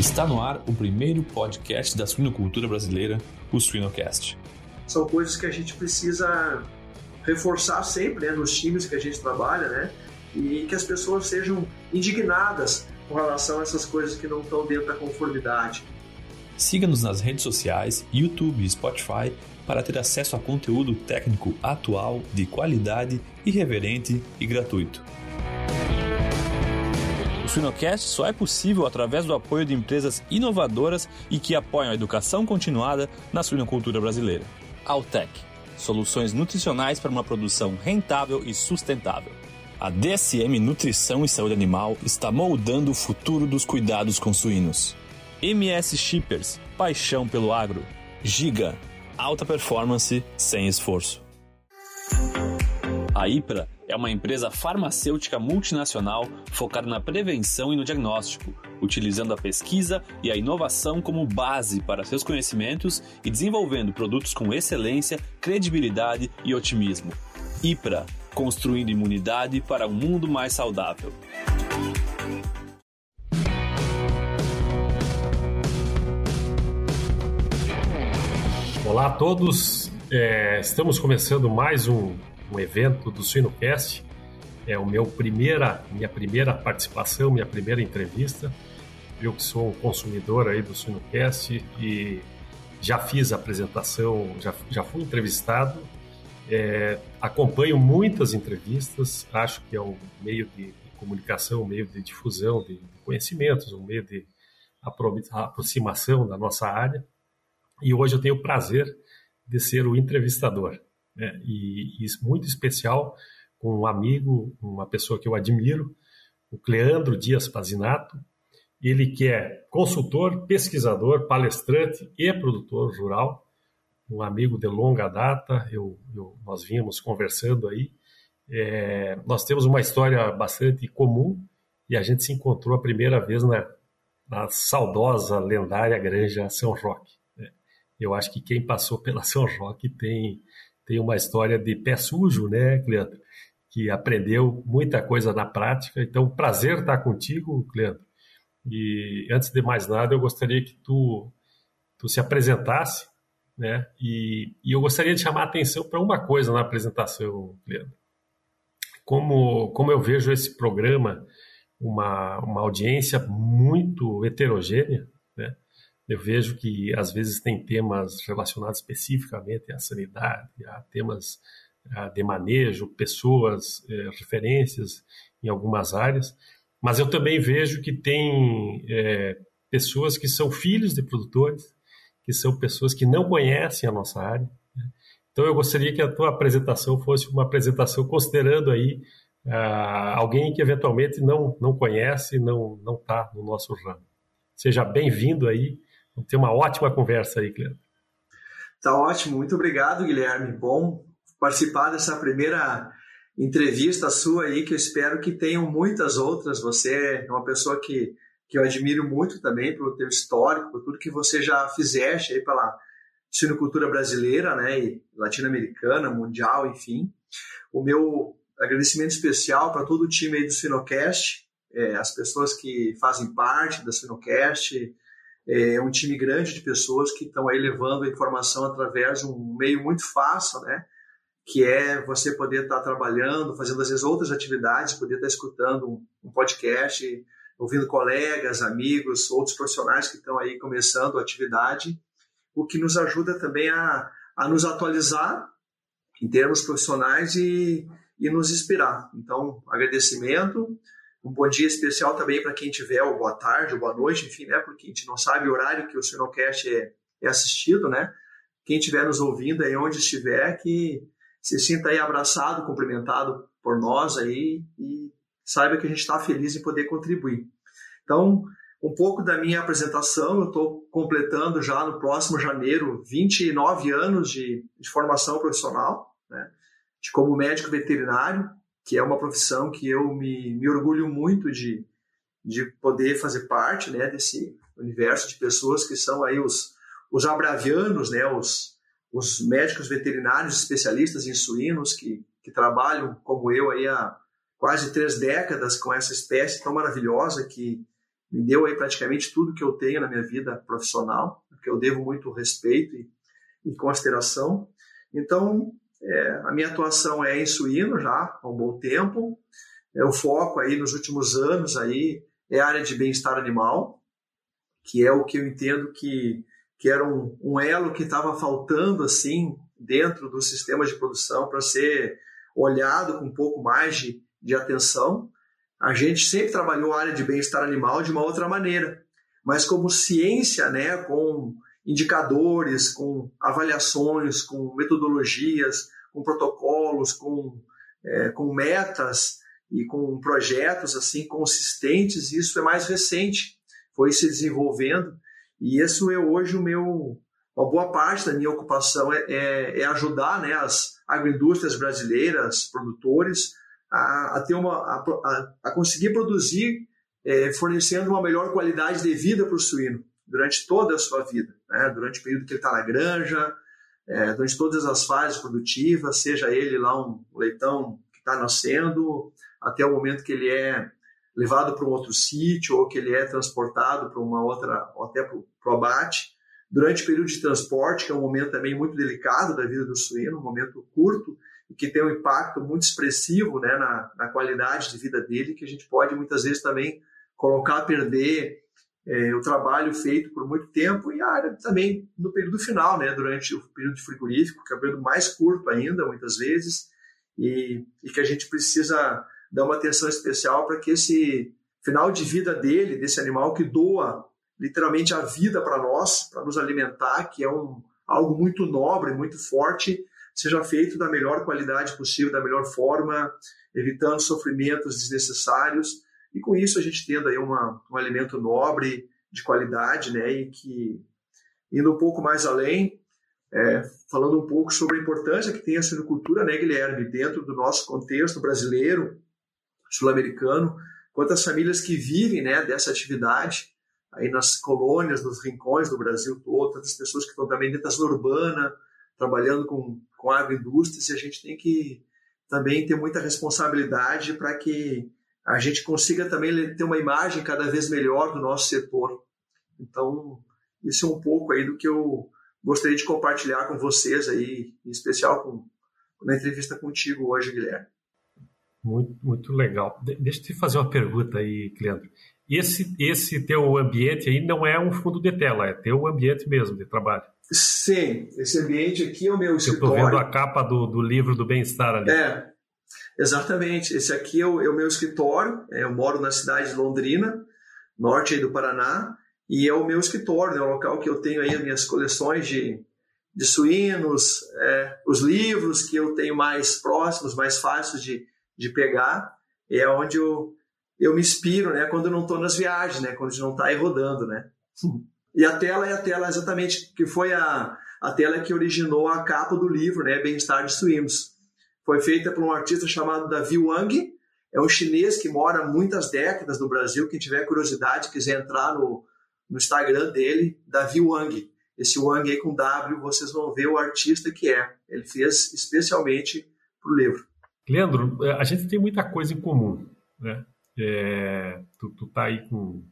Está no ar o primeiro podcast da suinocultura brasileira, o Suinocast. São coisas que a gente precisa reforçar sempre né, nos times que a gente trabalha, né? E que as pessoas sejam indignadas com relação a essas coisas que não estão dentro da conformidade. Siga-nos nas redes sociais, YouTube e Spotify para ter acesso a conteúdo técnico atual, de qualidade, irreverente e gratuito. Suinocast só é possível através do apoio de empresas inovadoras e que apoiam a educação continuada na suinocultura brasileira. Altec, soluções nutricionais para uma produção rentável e sustentável. A DSM Nutrição e Saúde Animal está moldando o futuro dos cuidados com suínos. MS Shippers, paixão pelo agro. Giga, alta performance sem esforço. A IPRA é uma empresa farmacêutica multinacional focada na prevenção e no diagnóstico, utilizando a pesquisa e a inovação como base para seus conhecimentos e desenvolvendo produtos com excelência, credibilidade e otimismo. IPRA construindo imunidade para um mundo mais saudável. Olá a todos, é, estamos começando mais um, um evento do Suinocast. É o meu primeira, minha primeira participação, minha primeira entrevista. Eu que sou um consumidor aí do Suinocast e já fiz a apresentação, já, já fui entrevistado é, acompanho muitas entrevistas, acho que é um meio de, comunicação, um meio de difusão de conhecimentos, um meio de aproximação da nossa área. E hoje eu tenho o prazer de ser o entrevistador. Né? E, isso muito especial com um amigo, uma pessoa que eu admiro, o Cleandro Dias Pazinato. Ele que é consultor, pesquisador, palestrante e produtor rural um amigo de longa data, eu, eu nós vínhamos conversando aí. É, nós temos uma história bastante comum e a gente se encontrou a primeira vez na, na saudosa, lendária Granja São Roque. Né? Eu acho que quem passou pela São Roque tem, tem uma história de pé sujo, né, Cleandro? Que aprendeu muita coisa na prática. Então, prazer estar contigo, Cleandro. E antes de mais nada, eu gostaria que tu, tu se apresentasse né? E, e eu gostaria de chamar a atenção para uma coisa na apresentação, Leandro. Como, como eu vejo esse programa, uma, uma audiência muito heterogênea? Eu vejo que às vezes tem temas relacionados especificamente à sanidade, a temas de manejo, pessoas, é, referências em algumas áreas, mas eu também vejo que tem é, pessoas que são filhos de produtores, que são pessoas que não conhecem a nossa área. Né? Então eu gostaria que a tua apresentação fosse uma apresentação considerando aí alguém que eventualmente não não conhece, não não está no nosso ramo. Seja bem-vindo aí. Ter uma ótima conversa aí, Cleandro. Tá ótimo, muito obrigado, Guilherme. Bom participar dessa primeira entrevista sua aí, que eu espero que tenham muitas outras. Você é uma pessoa que que eu admiro muito também pelo teu histórico, por tudo que você já fizeste aí pela sinocultura brasileira, né, e latino-americana, mundial, enfim. O meu agradecimento especial para todo o time aí do Sinocast, é, as pessoas que fazem parte da Sinocast, é um time grande de pessoas que estão aí levando a informação através de um meio muito fácil, né, que é você poder estar tá trabalhando, fazendo às vezes outras atividades, poder estar tá escutando um, podcast, ouvindo colegas, amigos, outros profissionais que estão aí começando a atividade, o que nos ajuda também a, a nos atualizar em termos profissionais e, e nos inspirar. Então, agradecimento, um bom dia especial também para quem tiver, ou boa tarde, ou boa noite, enfim, né, porque a gente não sabe o horário que o Sinocast é, é assistido, né? Quem estiver nos ouvindo aí, onde estiver, que se sinta aí abraçado, cumprimentado por nós aí e saiba que a gente está feliz em poder contribuir. Então, um pouco da minha apresentação, eu estou completando já no próximo janeiro 29 anos de, de formação profissional, né, de como médico veterinário, que é uma profissão que eu me, me orgulho muito de, de poder fazer parte né, desse universo de pessoas que são aí os, os abravianos, né, os, os médicos veterinários especialistas em suínos que, que trabalham como eu aí há quase três décadas com essa espécie tão maravilhosa que, me deu aí praticamente tudo que eu tenho na minha vida profissional, que eu devo muito respeito e, e consideração. Então, é, a minha atuação é em suíno já há um bom tempo. É, o foco aí nos últimos anos aí é a área de bem-estar animal, que é o que eu entendo que, que era um, um elo que estava faltando assim dentro do sistema de produção para ser olhado com um pouco mais de, de atenção. A gente sempre trabalhou a área de bem-estar animal de uma outra maneira, mas como ciência, né, com indicadores, com avaliações, com metodologias, com protocolos, com, é, com metas e com projetos assim consistentes, isso é mais recente, foi se desenvolvendo. E isso é hoje o meu uma boa parte da minha ocupação é, é, é ajudar né, as agroindústrias brasileiras, produtores, a, a ter uma, a, a conseguir produzir é, fornecendo uma melhor qualidade de vida para o suíno durante toda a sua vida, né? durante o período que ele está na granja, é, durante todas as fases produtivas, seja ele lá um leitão que está nascendo, até o momento que ele é levado para um outro sítio ou que ele é transportado para uma outra, ou até para o abate. Durante o período de transporte, que é um momento também muito delicado da vida do suíno, um momento curto, e que tem um impacto muito expressivo né, na, na qualidade de vida dele, que a gente pode muitas vezes também colocar a perder é, o trabalho feito por muito tempo e a área também no período final, né, durante o período frigorífico, que é o período mais curto ainda, muitas vezes, e, e que a gente precisa dar uma atenção especial para que esse final de vida dele, desse animal que doa literalmente a vida para nós, para nos alimentar, que é um, algo muito nobre, muito forte, seja feito da melhor qualidade possível, da melhor forma, evitando sofrimentos desnecessários e com isso a gente tendo aí uma, um alimento nobre, de qualidade, né, e que indo um pouco mais além, é, falando um pouco sobre a importância que tem a suinocultura, né, Guilherme, dentro do nosso contexto brasileiro, sul-americano, quantas famílias que vivem, né, dessa atividade, aí nas colônias, nos rincões do Brasil todo, tantas pessoas que estão também dentro da zona urbana, trabalhando com, com agroindústrias, e a gente tem que também ter muita responsabilidade para que a gente consiga também ter uma imagem cada vez melhor do nosso setor. Então, isso é um pouco aí do que eu gostaria de compartilhar com vocês aí, em especial com, na entrevista contigo hoje, Guilherme. Muito, muito legal. De, deixa eu te fazer uma pergunta aí, Cleandro. Esse, esse teu ambiente aí não é um fundo de tela, é teu ambiente mesmo de trabalho. Sim, esse ambiente aqui é o meu escritório. Eu estou vendo a capa do, do livro do bem-estar ali. É, Exatamente. Esse aqui é o, é o meu escritório. É, eu moro na cidade de Londrina, norte do Paraná, e é o meu escritório, é o local que eu tenho aí as minhas coleções de, de suínos, é, os livros que eu tenho mais próximos, mais fáceis de, de pegar. É onde eu, eu me inspiro, né? Quando eu não estou nas viagens, né? Quando a gente não está aí rodando, né? E a tela é a tela exatamente que foi a, a tela que originou a capa do livro, né? Bem-estar de suínos foi feita por um artista chamado Davi Wang. É um chinês que mora muitas décadas no Brasil. Quem tiver curiosidade, quiser entrar no, no Instagram dele, Davi Wang. Esse Wang aí com W, vocês vão ver o artista que é. Ele fez especialmente para o livro. Leandro, a gente tem muita coisa em comum, né? É, tu, tu tá aí com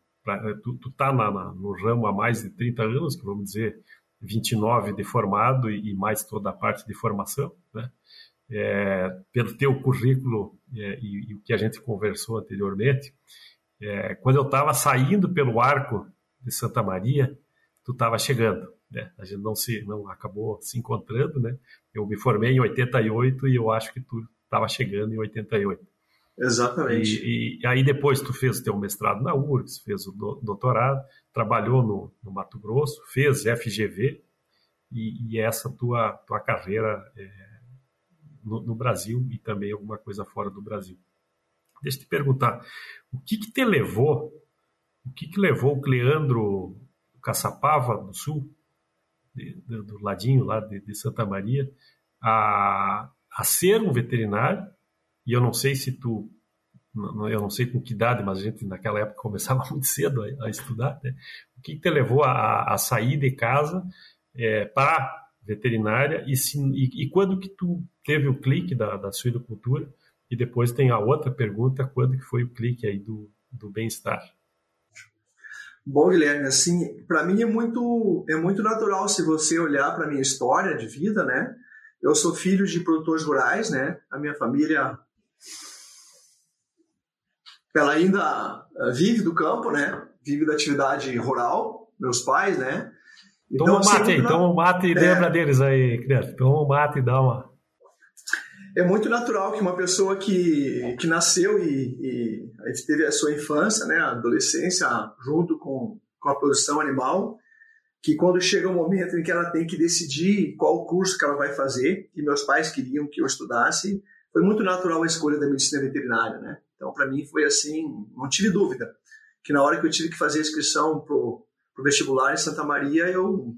tu, tu tá na, na, no ramo há mais de 30 anos, que vamos dizer 29 de formado e, e mais toda a parte de formação, né? É, pelo teu currículo é, e, e, o que a gente conversou anteriormente, é, quando eu estava saindo pelo arco de Santa Maria, tu estava chegando. Né? A gente não se não acabou se encontrando, né? Eu me formei em 88 e eu acho que tu estava chegando em 88. Exatamente. E, e, aí depois tu fez o teu mestrado na URGS, fez o doutorado, trabalhou no, no Mato Grosso, fez FGV e, e essa tua tua carreira é, no, no, Brasil e também alguma coisa fora do Brasil. Deixa eu te perguntar, o que, que te levou, o que, que levou o Cleandro Caçapava, do Sul, de, de, do ladinho lá de, de Santa Maria, a, a ser um veterinário, e eu não sei se tu eu não sei com que idade, mas a gente naquela época começava muito cedo a, a estudar, né? O que, que te levou a, a sair de casa é, para veterinária e, se, e, e, quando que tu teve o clique da, da suinocultura e depois tem a outra pergunta, quando que foi o clique aí do, do bem-estar? Bom, Guilherme, assim, para mim é muito é muito natural se você olhar para minha história de vida, né? Eu sou filho de produtores rurais, né? A minha família ela ainda eh, vive do campo, né? Vive da atividade rural, meus pais, né? Então, toma assim, mate aí, toma mate e é... lembra deles aí, criança. Toma mate e dá uma. É muito natural que uma pessoa que, que nasceu e, e teve a sua infância, né, a adolescência, junto com, com a produção animal, que quando chega o um momento em que ela tem que decidir qual curso que ela vai fazer, e meus pais queriam que eu estudasse, foi muito natural a escolha da medicina veterinária, né? Então, para mim foi assim, não tive dúvida que na hora que eu tive que fazer a inscrição pro, pro vestibular em Santa Maria, eu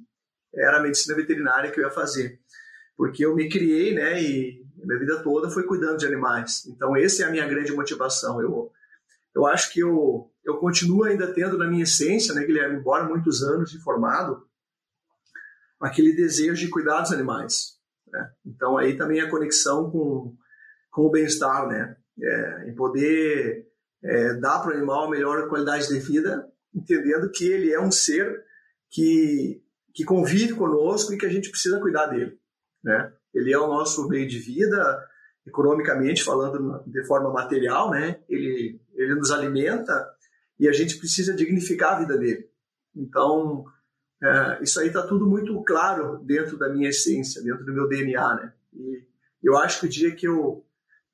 era a medicina veterinária que eu ia fazer, porque eu me criei, né? E minha vida toda foi cuidando de animais. Então, essa é a minha grande motivação. Eu eu acho que eu eu continuo ainda tendo na minha essência, né, Guilherme, embora muitos anos de formado, aquele desejo de cuidar dos animais. Né? Então aí também a conexão com, com o bem-estar, né? É, em poder é, dar para o animal a melhor qualidade de vida, entendendo que ele é um ser que, que convive conosco e que a gente precisa cuidar dele, né? Ele é o nosso meio de vida, economicamente falando de forma material, né? Ele, ele nos alimenta e a gente precisa dignificar a vida dele. Então, é, isso aí está tudo muito claro dentro da minha essência, dentro do meu DNA, né? E eu acho que o dia que eu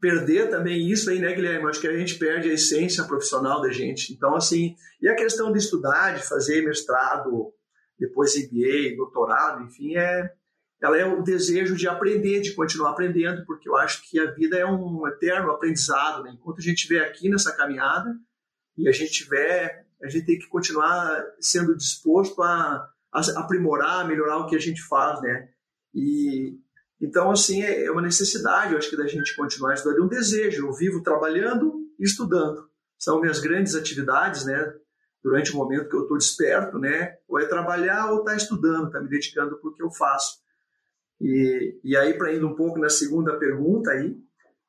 perder também isso aí, né, Guilherme? Acho que a gente perde a essência profissional da gente. Então, assim, e a questão de estudar, de fazer mestrado, depois MBA, doutorado, enfim, é, ela é o desejo de aprender, de continuar aprendendo, porque eu acho que a vida é um eterno aprendizado, né? Enquanto a gente estiver aqui nessa caminhada, e a gente tiver, a gente tem que continuar sendo disposto a, a aprimorar, melhorar o que a gente faz, né? E então assim é, é uma necessidade, eu acho que da gente continuar estudando, é um desejo. Eu vivo trabalhando e estudando. São minhas grandes atividades, né? Durante o momento que eu estou desperto, né? Ou é trabalhar ou estar tá estudando, estar tá me dedicando para o que eu faço. E, e aí, para indo um pouco na segunda pergunta aí,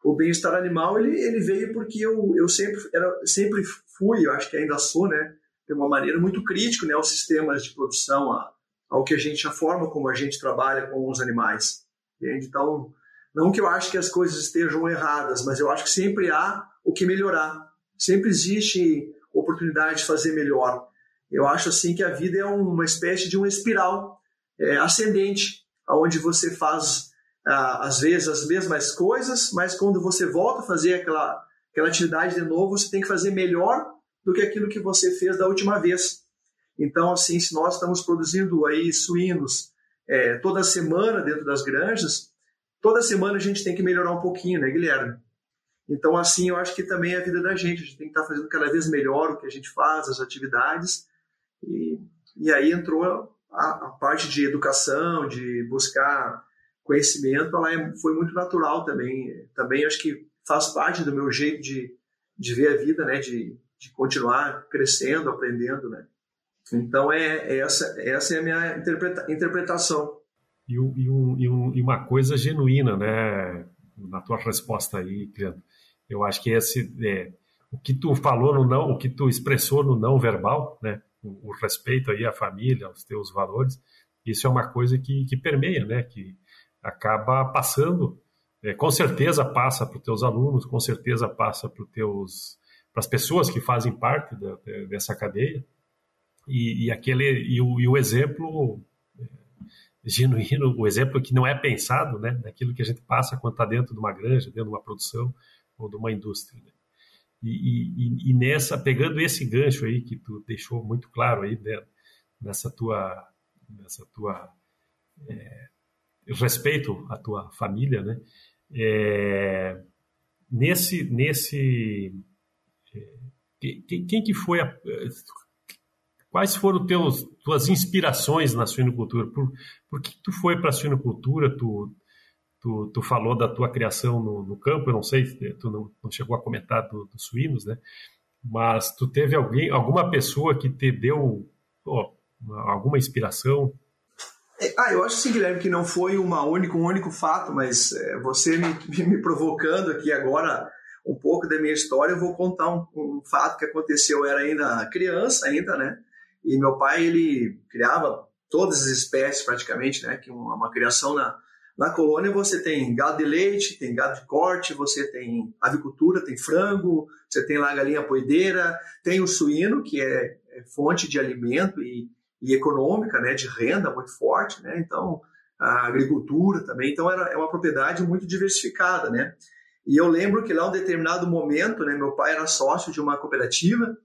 o bem-estar animal ele, ele veio porque eu, eu sempre, era, sempre fui, eu acho que ainda sou, né, de uma maneira muito crítico né, aos sistemas de produção, a, ao que a gente, a forma como a gente trabalha com os animais. Entende? Então, não que eu acho que as coisas estejam erradas, mas eu acho que sempre há o que melhorar. Sempre existe oportunidade de fazer melhor. Eu acho assim que a vida é uma espécie de uma espiral é, ascendente, onde você faz às vezes as mesmas coisas, mas quando você volta a fazer aquela, aquela atividade de novo, você tem que fazer melhor do que aquilo que você fez da última vez. Então, assim, se nós estamos produzindo aí suínos é, toda semana dentro das granjas, toda semana a gente tem que melhorar um pouquinho, né, Guilherme? Então, assim, eu acho que também é a vida da gente. A gente tem que estar fazendo cada vez melhor o que a gente faz, as atividades. E, e aí entrou a, a parte de educação, de buscar conhecimento, ela é, foi muito natural também. Também acho que faz parte do meu jeito de, de ver a vida, né? De, de continuar crescendo, aprendendo, né? Então é, é essa essa é a minha interpreta, interpretação. E, um, e, um, e, uma coisa genuína, né? Na tua resposta aí, Criando. Eu acho que esse é, o que tu falou no não, o que tu expressou no não verbal, né? O, o respeito aí à família, aos teus valores, isso é uma coisa que, que permeia, né? Que acaba passando, é, com certeza passa para os teus alunos, com certeza passa para teus para as pessoas que fazem parte da, dessa cadeia e, e aquele e o, e o, exemplo é, genuíno, o exemplo que não é pensado, né, daquilo que a gente passa quando está dentro de uma granja, dentro de uma produção ou de uma indústria. Né? E, e, nessa pegando esse gancho aí que tu deixou muito claro aí né, nessa tua nessa tua é, respeito à tua família, né? É, nesse, nesse, é, quem, quem, que foi a, quais foram teus tuas inspirações na suinocultura? Por, por que tu foi para a suinocultura? Tu, tu, tu falou da tua criação no, no campo, eu não sei, tu não, não chegou a comentar dos do suínos, né? Mas tu teve alguém, alguma pessoa que te deu oh, alguma inspiração é, ah, eu acho sim, Guilherme, que não foi uma única, um único fato, mas é, você me, me, provocando aqui agora um pouco da minha história, eu vou contar um, um, fato que aconteceu. Eu era ainda criança, ainda, né? E meu pai, ele criava todas as espécies praticamente, né? Que uma, uma criação na, na colônia você tem gado de leite, tem gado de corte, você tem avicultura, tem frango, você tem lá galinha poideira, tem o suíno, que é, é fonte de alimento e, e, econômica, né, de renda muito forte, né? Então, a agricultura também. Então, era, é uma propriedade muito diversificada, né? E eu lembro que lá, um determinado momento, né, meu pai era sócio de uma cooperativa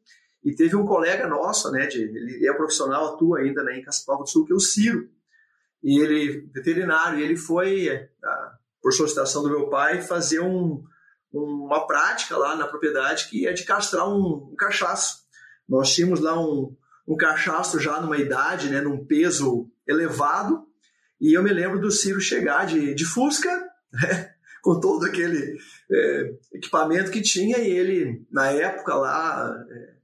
e teve um colega nosso, né, de, ele é profissional, atua ainda né, em Caçapava do Sul, que é o Ciro. E ele, veterinário, e ele foi, é, por solicitação do meu pai, fazer um, uma prática lá na propriedade que é de castrar um, um cachaço. Nós tínhamos lá um, um cachaço já numa idade, né, num peso elevado, e eu me lembro do Ciro chegar de, de Fusca, né, com todo aquele é, equipamento que tinha, e ele, na época lá, é,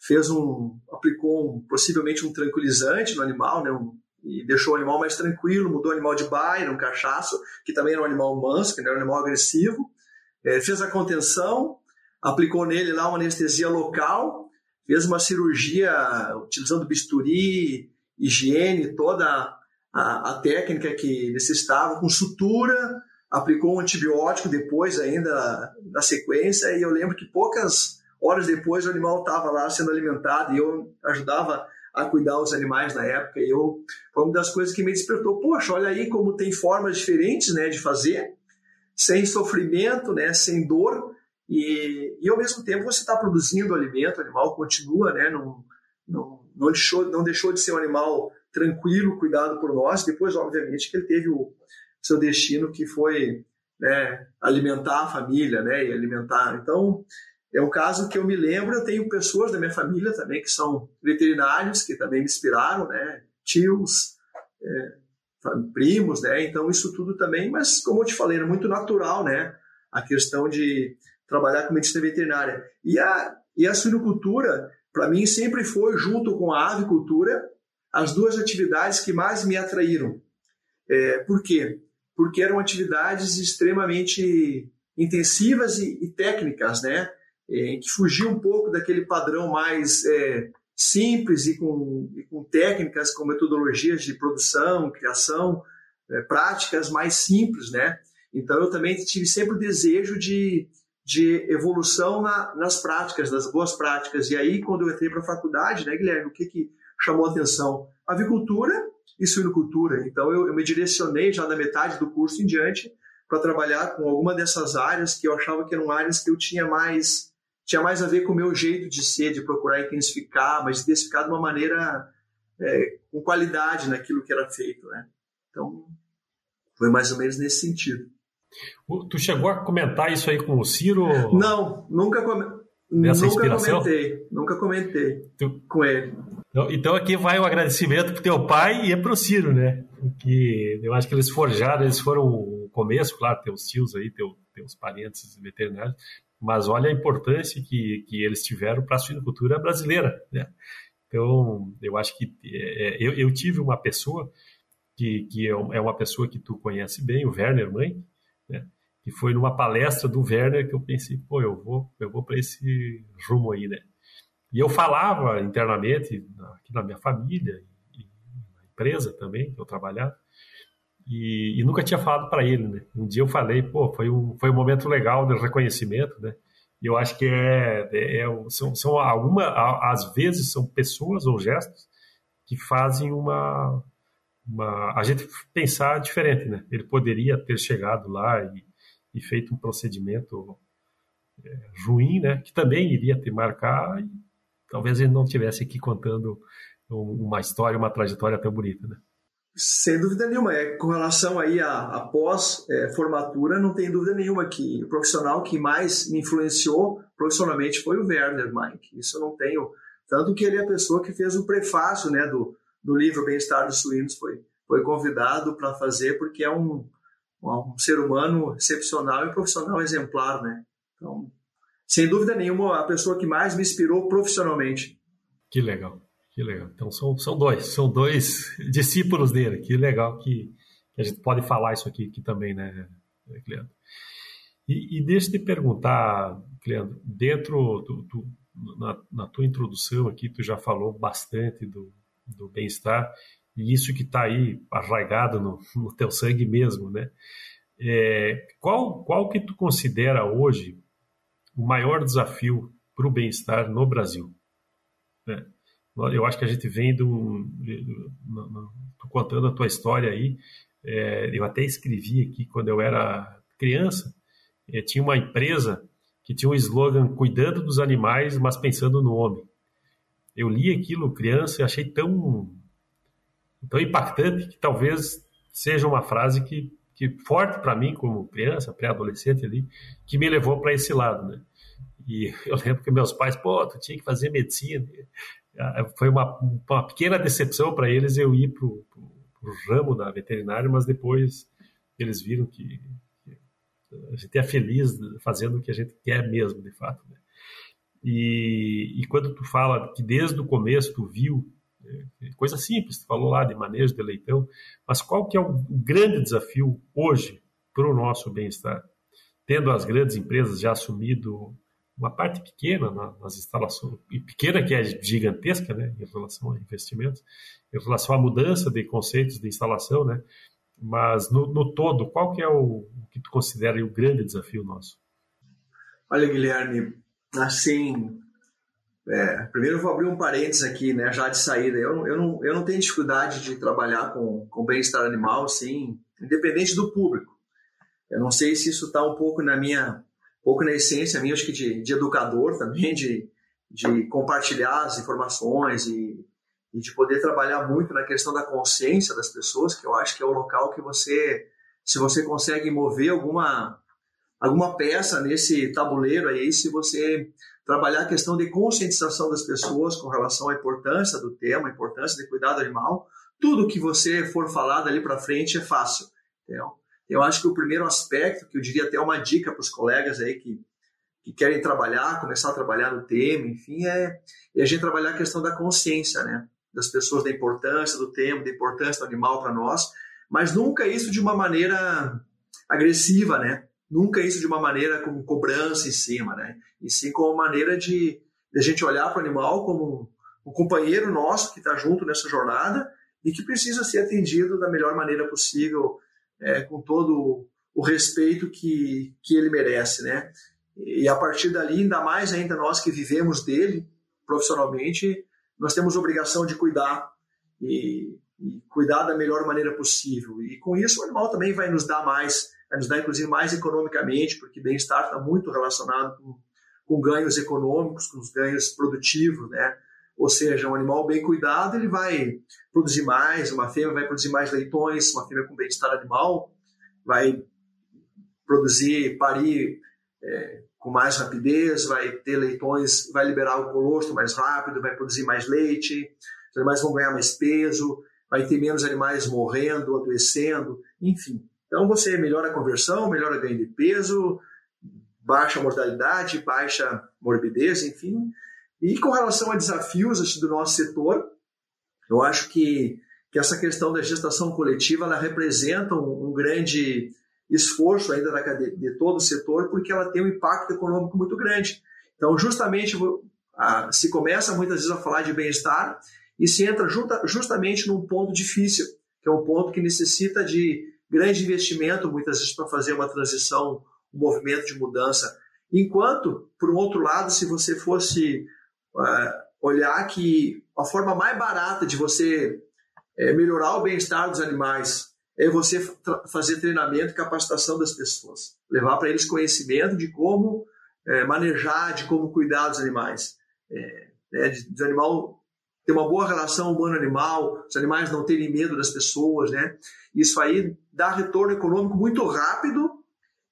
fez um, aplicou um, possivelmente um tranquilizante no animal, né, um, e deixou o animal mais tranquilo, mudou o animal de baia, um cachaço, que também era um animal manso, que era um animal agressivo, é, fez a contenção, aplicou nele lá uma anestesia local, fez uma cirurgia utilizando bisturi, higiene, toda a, a técnica que necessitava, com sutura, aplicou um antibiótico depois ainda na sequência, e eu lembro que poucas Horas depois o animal estava lá sendo alimentado e eu ajudava a cuidar dos animais na época. E eu, foi uma das coisas que me despertou. Poxa, olha aí como tem formas diferentes né, de fazer, sem sofrimento, né, sem dor. E, e ao mesmo tempo você está produzindo alimento, o animal continua, né, não, não, não, deixou, não deixou de ser um animal tranquilo, cuidado por nós. Depois, obviamente, que ele teve o seu destino que foi né, alimentar a família, né, e alimentar. Então, é um caso que eu me lembro, eu tenho pessoas da minha família também que são veterinários, que também me inspiraram, né? Tios, é, primos, né? Então isso tudo também, mas como eu te falei, é muito natural, né? A questão de trabalhar com medicina veterinária. E a, e a suinocultura, para mim, sempre foi, junto com a avicultura, as duas atividades que mais me atraíram. É, por quê? Porque eram atividades extremamente intensivas e, e técnicas, né? É, que fugiu um pouco daquele padrão mais é, simples e com, e com, técnicas, com metodologias de produção, criação, é, práticas mais simples, né? Então eu também tive sempre o desejo de, de evolução na, nas práticas, das boas práticas. E aí, quando eu entrei para a faculdade, né, Guilherme, o que, que chamou a atenção? Avicultura e suinocultura. Então eu, eu me direcionei já da metade do curso em diante para trabalhar com alguma dessas áreas que eu achava que eram áreas que eu tinha mais tinha mais a ver com o meu jeito de ser, de procurar intensificar, mas intensificar de uma maneira é, com qualidade naquilo que era feito, né? Então, foi mais ou menos nesse sentido. Tu chegou a comentar isso aí com o Ciro? Não, nunca, come... nunca comentei. Nunca comentei tu... com ele. Então, então, aqui vai o agradecimento pro teu pai e é pro Ciro, né? Porque eu acho que eles forjaram, eles foram o começo, claro, teus tios aí, teu, teus parentes veterinários, mas olha a importância que, que eles tiveram para a suinocultura brasileira. Né? Então, eu acho que é, é, eu, eu, tive uma pessoa que, que é, é uma pessoa que tu conhece bem, o Werner Mãe, né? que foi numa palestra do Werner que eu pensei, pô, eu vou, eu vou para esse rumo aí, né? E eu falava internamente aqui na minha família e na empresa também que eu trabalhava, e, e nunca tinha falado para ele, né? Um dia eu falei, pô, foi um, foi um momento legal de reconhecimento, né? E eu acho que é, é, é são, são alguma, às vezes são pessoas ou gestos que fazem uma, uma a gente pensar diferente, né? Ele poderia ter chegado lá e, e feito um procedimento é, ruim, né? Que também iria te marcar e talvez ele não tivesse aqui contando uma história, uma trajetória tão bonita, né? Sem dúvida nenhuma. É, com relação aí à, à pós-formatura, não tem dúvida nenhuma que o profissional que mais me influenciou profissionalmente foi o Werner Mike. Isso eu não tenho. Tanto que ele é a pessoa que fez o prefácio né, do, do livro Bem-Estar dos Suínos, foi, foi convidado para fazer, porque é um, um, ser humano excepcional e profissional exemplar. Né? Então, sem dúvida nenhuma, a pessoa que mais me inspirou profissionalmente. Que legal. Que legal. Então são, são dois, são dois discípulos dele. Que legal que, que a gente pode falar isso aqui, aqui também, né, Cleandro? E, e deixa eu te perguntar, Cleandro, dentro do, do, na, na, tua introdução aqui, tu já falou bastante do, do bem-estar e isso que está aí arraigado no, no, teu sangue mesmo, né? É, qual, qual que tu considera hoje o maior desafio para o bem-estar no Brasil? Né? Eu acho que a gente vem de um... Estou contando a tua história aí, é, eu até escrevi aqui quando eu era criança, é, tinha uma empresa que tinha um slogan cuidando dos animais, mas pensando no homem. Eu li aquilo criança e achei tão tão impactante que talvez seja uma frase que, que forte para mim como criança, pré-adolescente ali, que me levou para esse lado, né? E eu lembro que meus pais, pô, tu tinha que fazer medicina. Ah, foi uma, uma pequena decepção para eles eu ir para o ramo da veterinária, mas depois eles viram que a gente é feliz fazendo o que a gente quer mesmo, de fato. Né? E, e quando tu fala que desde o começo tu viu né, coisa simples, tu falou lá de manejo de leitão, mas qual que é o grande desafio hoje para o nosso bem-estar? Tendo as grandes empresas já assumido uma parte pequena nas instalações, e pequena que é gigantesca, né, em relação a investimentos, em relação à mudança de conceitos de instalação, né, mas no, no todo, qual que é o, o que tu considera o grande desafio nosso? Olha, Guilherme, assim, é, primeiro eu vou abrir um parênteses aqui, né, já de saída. Eu, eu, não, eu não tenho dificuldade de trabalhar com, com bem-estar animal, sim, independente do público. Eu não sei se isso está um pouco na minha, pouco na essência minha, acho que de, de educador também, de, de compartilhar as informações e, e de poder trabalhar muito na questão da consciência das pessoas, que eu acho que é o local que você, se você consegue mover alguma, alguma peça nesse tabuleiro aí, se você trabalhar a questão de conscientização das pessoas com relação à importância do tema, a importância de cuidado animal, tudo que você for falar dali para frente é fácil. Entendeu? Eu acho que o primeiro aspecto, que eu diria até uma dica para os colegas aí que, que querem trabalhar, começar a trabalhar no tema, enfim, é, é a gente trabalhar a questão da consciência, né? das pessoas da importância do tema, da importância do animal para nós, mas nunca isso de uma maneira agressiva, né? Nunca isso de uma maneira com cobrança em cima, né? E sim com uma maneira de, de a gente olhar para o animal como um companheiro nosso que está junto nessa jornada e que precisa ser atendido da melhor maneira possível, é, com todo o respeito que, que ele merece, né? E a partir dali, ainda mais ainda nós que vivemos dele profissionalmente, nós temos obrigação de cuidar e, e, cuidar da melhor maneira possível. E com isso o animal também vai nos dar mais, vai nos dar inclusive mais economicamente, porque bem-estar está muito relacionado com, com ganhos econômicos, com os ganhos produtivos, né? Ou seja, um animal bem cuidado ele vai produzir mais, uma fêmea vai produzir mais leitões, uma fêmea com bem-estar animal vai produzir, parir é, com mais rapidez, vai ter leitões, vai liberar o colostro mais rápido, vai produzir mais leite, os animais vão ganhar mais peso, vai ter menos animais morrendo, adoecendo, enfim. Então você melhora a conversão, melhora o ganho de peso, baixa mortalidade, baixa morbidez, enfim. E com relação a desafios do nosso setor, eu acho que, que essa questão da gestação coletiva ela representa um, um grande esforço ainda da, de, todo o setor, porque ela tem um impacto econômico muito grande. Então, justamente, se começa muitas vezes a falar de bem-estar e se entra justa, justamente num ponto difícil, que é um ponto que necessita de grande investimento, muitas vezes, para fazer uma transição, um movimento de mudança. Enquanto, por um outro lado, se você fosse olhar que a forma mais barata de você é, melhorar o bem-estar dos animais é você fazer treinamento e capacitação das pessoas, levar para eles conhecimento de como é, manejar, de como cuidar dos animais, é, né, de, de animal ter uma boa relação humano-animal, os animais não terem medo das pessoas, né? Isso aí dá retorno econômico muito rápido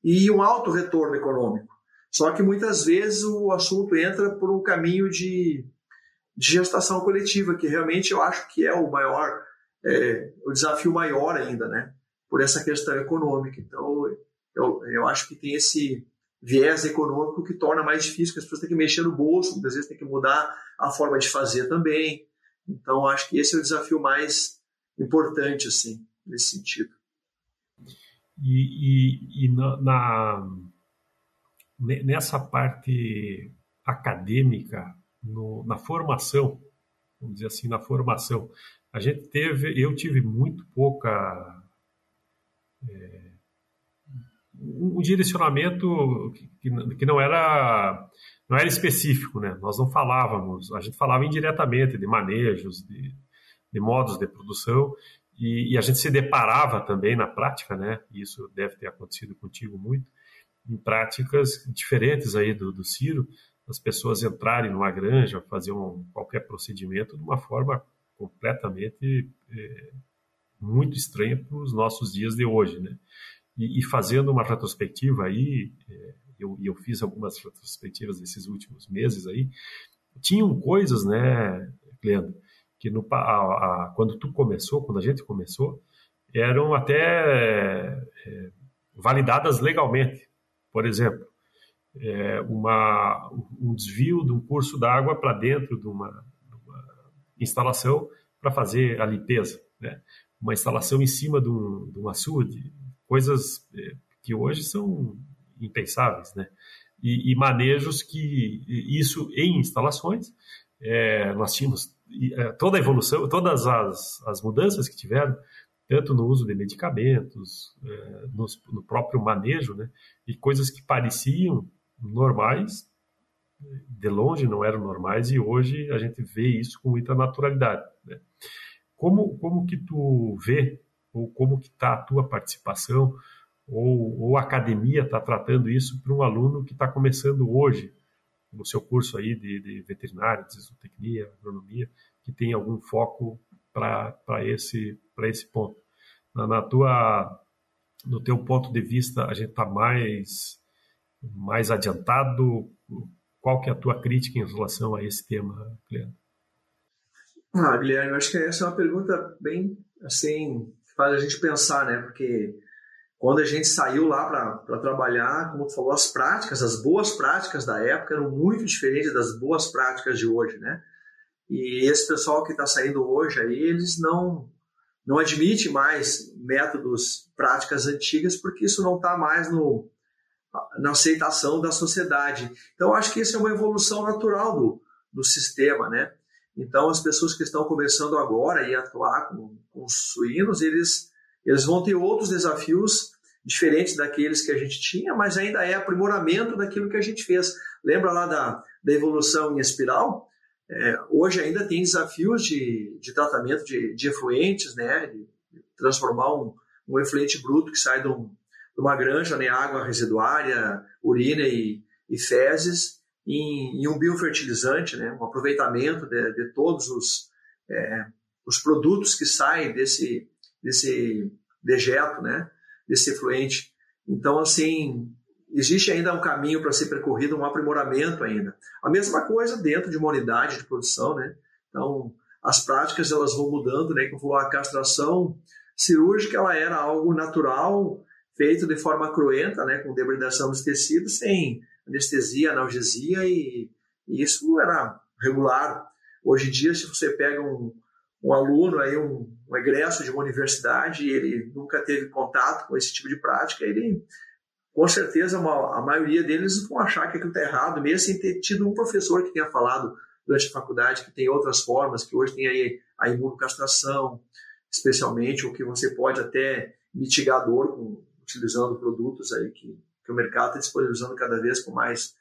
e um alto retorno econômico. Só que muitas vezes o assunto entra por um caminho de, de gestação coletiva, que realmente eu acho que é o maior é, o desafio maior ainda, né? Por essa questão econômica. Então, eu, eu acho que tem esse viés econômico que torna mais difícil, que as pessoas têm que mexer no bolso, muitas vezes tem que mudar a forma de fazer também. Então, acho que esse é o desafio mais importante, assim, nesse sentido. E, e, e na, na, nessa parte acadêmica no, na formação, vamos dizer assim, na formação. A gente teve, eu tive muito pouca é, um direcionamento que, que não era não era específico, né? Nós não falávamos, a gente falava indiretamente de manejos, de, de modos de produção e, e, a gente se deparava também na prática, né? Isso deve ter acontecido contigo muito em práticas diferentes aí do, do Ciro, as pessoas entrarem numa granja, fazer um, qualquer procedimento de uma forma completamente é, muito estranha para os nossos dias de hoje, né? E, e fazendo uma retrospectiva aí, é, eu, eu fiz algumas retrospectivas nesses últimos meses aí, tinham coisas, né, Leandro, que no, a, a, quando tu começou, quando a gente começou, eram até é, validadas legalmente. Por exemplo, é, uma, um desvio de um curso d'água para dentro de uma, de uma instalação para fazer a limpeza, né? uma instalação em cima de um, de um açude, coisas é, que hoje são impensáveis, né? E, e manejos que isso em instalações é, nós tínhamos é, toda a evolução, todas as, as mudanças que tiveram, tanto no uso de medicamentos, é, no, próprio manejo, né? E coisas que pareciam normais, de longe não eram normais e hoje a gente vê isso com muita naturalidade. Né? Como, como que tu vê ou como que está a tua participação ou, ou a academia está tratando isso para um aluno que está começando hoje no seu curso aí de, de veterinária, de zootecnia, agronomia, que tem algum foco para esse para esse ponto. Na, na, tua no teu ponto de vista, a gente está mais mais adiantado? Qual que é a tua crítica em relação a esse tema, Guilherme? Ah, Guilherme, acho que essa é uma pergunta bem assim faz a gente pensar, né? Porque quando a gente saiu lá para trabalhar, como tu falou, as práticas, as boas práticas da época eram muito diferentes das boas práticas de hoje, né? E esse pessoal que está saindo hoje aí, eles não não admite mais métodos, práticas antigas, porque isso não está mais no, na aceitação da sociedade. Então, acho que isso é uma evolução natural do, do sistema, né? Então, as pessoas que estão começando agora a atuar com, com os suínos, eles eles vão ter outros desafios diferentes daqueles que a gente tinha, mas ainda é aprimoramento daquilo que a gente fez. Lembra lá da, da evolução em espiral? É, hoje ainda tem desafios de, de tratamento de, de efluentes, né? De transformar um, um efluente bruto que sai de, um, de uma granja, né? água residuária, urina e, e fezes, em, em, um biofertilizante, né? um aproveitamento de, de todos os, é, os produtos que saem desse, desse dejeto, né, desse efluente. Então, assim, existe ainda um caminho para ser percorrido, um aprimoramento ainda. A mesma coisa dentro de uma unidade de produção, né? Então, as práticas elas vão mudando, né? Como a castração cirúrgica ela era algo natural, feito de forma cruenta, né? Com debridação dos tecidos, sem anestesia, analgesia e, e isso era regular. Hoje em dia, se você pega um, um aluno, aí um, um egresso de uma universidade, e ele nunca teve contato com esse tipo de prática, ele, com certeza, a maioria deles vão achar que aquilo está errado, mesmo sem ter tido um professor que tenha falado durante a faculdade que tem outras formas, que hoje tem aí a imunocastração, especialmente, o que você pode até mitigar a dor com, utilizando produtos aí que, que o mercado está disponibilizando cada vez com mais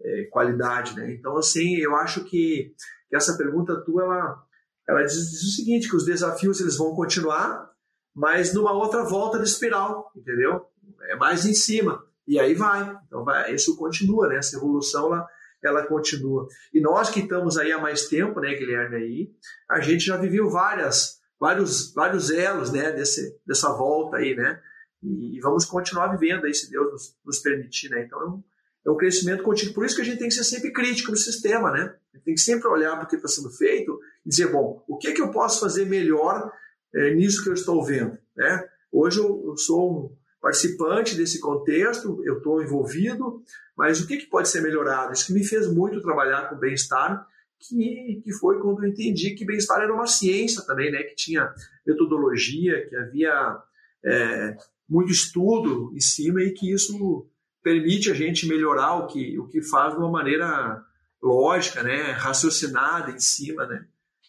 é, qualidade, né? Então, assim, eu acho que, que essa pergunta tua, ela, ela diz, diz, o seguinte, que os desafios eles vão continuar, mas numa outra volta de espiral, entendeu? É mais em cima. E aí vai. Então vai, isso continua, né? Essa evolução ela, ela continua. E nós que estamos aí há mais tempo, né, Guilherme, aí, a gente já viveu várias, vários, vários elos, né, desse, dessa volta aí, né? E, e vamos continuar vivendo aí, se Deus nos, nos permitir, né? Então é um, é um crescimento contínuo. Por isso que a gente tem que ser sempre crítico no sistema, né? A gente tem que sempre olhar para o que está sendo feito e dizer, bom, o que, é que eu posso fazer melhor é, nisso que eu estou vendo, né? Hoje eu, eu sou um participante desse contexto, eu estou envolvido, mas o que, que pode ser melhorado? Isso que me fez muito trabalhar com bem-estar, que, que foi quando eu entendi que bem-estar era uma ciência também, né? Que tinha metodologia, que havia é, muito estudo em cima e que isso permite a gente melhorar o que, o que faz de uma maneira lógica, né, raciocinada em cima, né.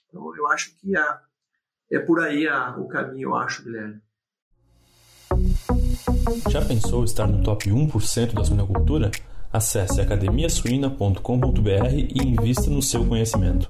Então eu acho que a, é por aí a, o caminho, eu acho, Guilherme. Já pensou estar no top 1% da suinocultura? Acesse academiasuina.com.br e invista no seu conhecimento.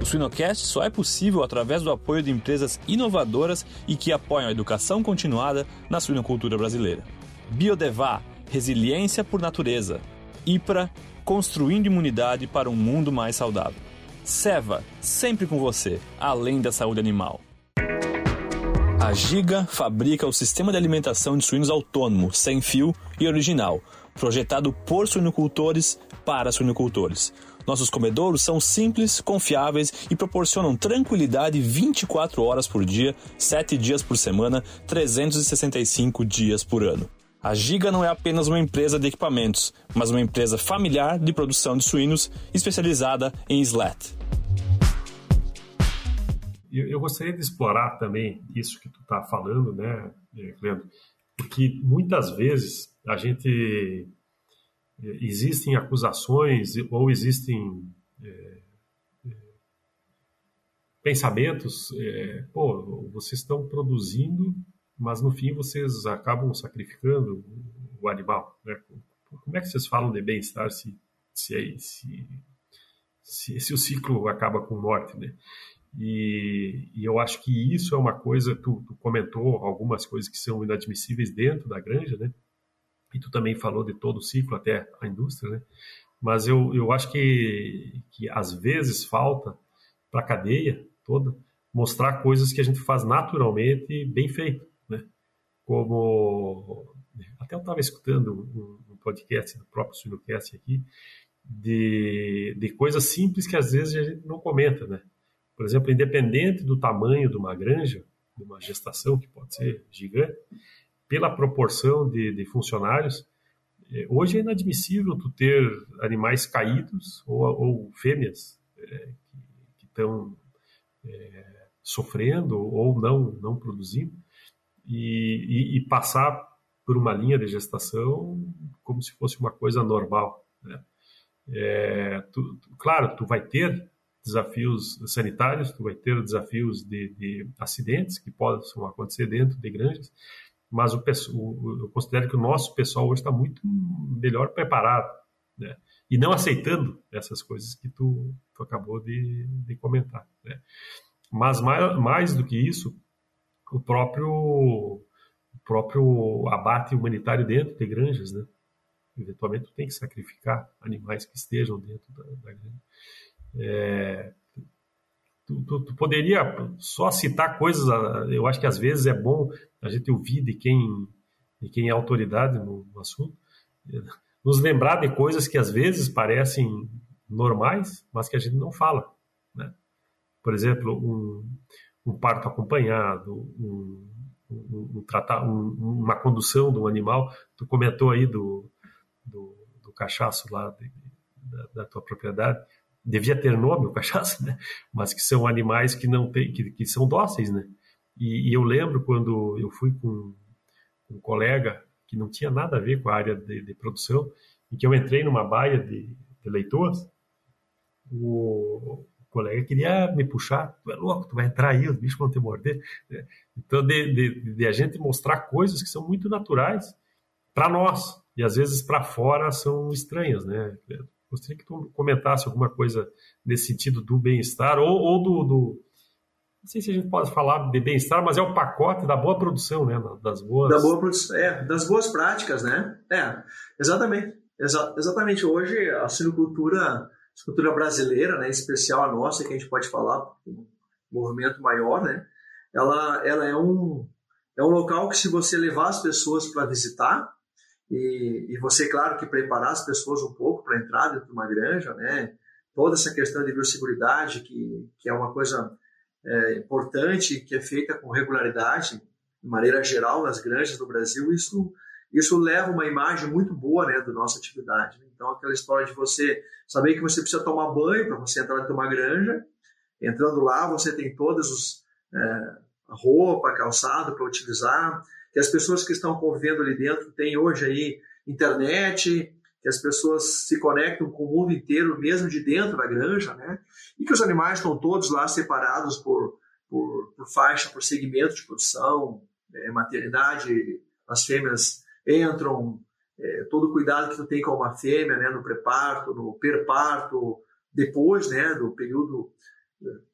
O Suinocast só é possível através do apoio de empresas inovadoras e que apoiam a educação continuada na suinocultura brasileira. Biodevá, resiliência por natureza. IPRA, construindo imunidade para um mundo mais saudável. Seva, sempre com você, além da saúde animal. A Giga fabrica o sistema de alimentação de suínos autônomo, sem fio e original, projetado por suinocultores para suinocultores. Nossos comedouros são simples, confiáveis e proporcionam tranquilidade 24 horas por dia, 7 dias por semana, 365 dias por ano. A Giga não é apenas uma empresa de equipamentos, mas uma empresa familiar de produção de suínos especializada em SLAT. Eu, eu gostaria de explorar também isso que tu está falando, né, Leandro? Porque muitas vezes a gente existem acusações ou existem é, é, pensamentos, é, pô, vocês estão produzindo, mas no fim vocês acabam sacrificando o animal. Né? Como é que vocês falam de bem-estar se, se, se, se, se o ciclo acaba com morte? Né? E, e, eu acho que isso é uma coisa, tu, tu, comentou algumas coisas que são inadmissíveis dentro da granja, né? E tu também falou de todo o ciclo até a indústria, né? Mas eu, eu acho que, que às vezes falta para a cadeia toda mostrar coisas que a gente faz naturalmente bem feito, né? Como até eu estava escutando um, podcast do próprio Suinocast aqui de, de coisas simples que às vezes a gente não comenta, né? Por exemplo, independente do tamanho de uma granja, de uma gestação que pode ser gigante, pela proporção de, de funcionários, é, hoje é inadmissível tu ter animais caídos ou, ou fêmeas é, que estão é, sofrendo ou não não produzindo e, e, e, passar por uma linha de gestação como se fosse uma coisa normal. Né? É, tu, claro, tu vai ter desafios sanitários, tu vai ter desafios de, de acidentes que possam acontecer dentro de granjas, mas o, o, eu considero que o nosso pessoal hoje está muito melhor preparado, né? E não aceitando essas coisas que tu, tu acabou de, de comentar, né? Mas mais, mais do que isso, o próprio, o próprio abate humanitário dentro de granjas, né? Eventualmente tu tem que sacrificar animais que estejam dentro da, da granja. É, tu, tu, tu, poderia só citar coisas, eu acho que às vezes é bom a gente ouvir de quem, de quem é autoridade no, no assunto, nos lembrar de coisas que às vezes parecem normais, mas que a gente não fala. Né? Por exemplo, um, um parto acompanhado, um, um, um uma condução de um animal. Tu comentou aí do, do, do cachaço lá de, da, da, tua propriedade devia ter nome o cachaça, né? Mas que são animais que não tem, que, que são dóceis, né? E, e, eu lembro quando eu fui com, um colega que não tinha nada a ver com a área de, de produção, e que eu entrei numa baia de, de leitores, o, colega queria me puxar, tu é louco, tu vai entrar aí, os bichos vão te morder. Então, de, de, de a gente mostrar coisas que são muito naturais para nós, e às vezes para fora são estranhas, né? Gostaria que tu comentasse alguma coisa nesse sentido do bem-estar ou, ou do, do, Não sei se a gente pode falar de bem-estar, mas é o pacote da boa produção, né? Das boas. Da boa produção, é, das boas práticas, né? É, exatamente. Exa exatamente. Hoje, a sinocultura, a sinocultura brasileira, né, em especial a nossa, que a gente pode falar, um movimento maior, né? Ela, ela é, um, é um local que, se você levar as pessoas para visitar, e, e você, claro, que preparar as pessoas um pouco para entrar dentro de uma granja, né? Toda essa questão de biosseguridade, que, que é uma coisa é, importante, que é feita com regularidade, de maneira geral, nas granjas do Brasil, isso, isso leva uma imagem muito boa né, da nossa atividade. Então, aquela história de você saber que você precisa tomar banho para você entrar de uma granja, entrando lá, você tem todas os é, roupa, calçado para utilizar, que as pessoas que estão convivendo ali dentro têm hoje aí internet, que as pessoas se conectam com o mundo inteiro, mesmo de dentro da granja, né? E que os animais estão todos lá separados por, por, por faixa, por segmento de produção, é, maternidade, as fêmeas entram, é, todo o cuidado que tu tem com uma fêmea, né? No pré-parto, no perparto, depois, né? Do período,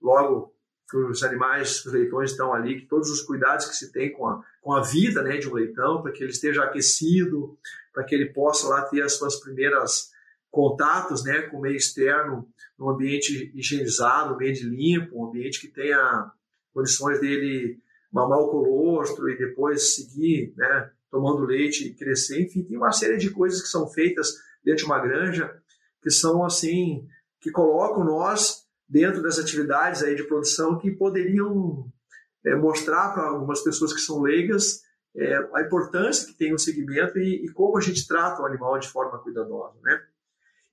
logo que os animais, os leitões estão ali, que todos os cuidados que se tem com a, com a vida né, de um leitão, para que ele esteja aquecido, para que ele possa lá ter as suas primeiras contatos né, com o meio externo, num ambiente higienizado, um ambiente limpo, um ambiente que tenha condições dele mamar o colostro e depois seguir né, tomando leite e crescer. Enfim, tem uma série de coisas que são feitas dentro de uma granja que são assim, que colocam nós dentro das atividades aí de produção que poderiam é, mostrar para algumas pessoas que são leigas é, a importância que tem o segmento e, e, como a gente trata o animal de forma cuidadosa, né?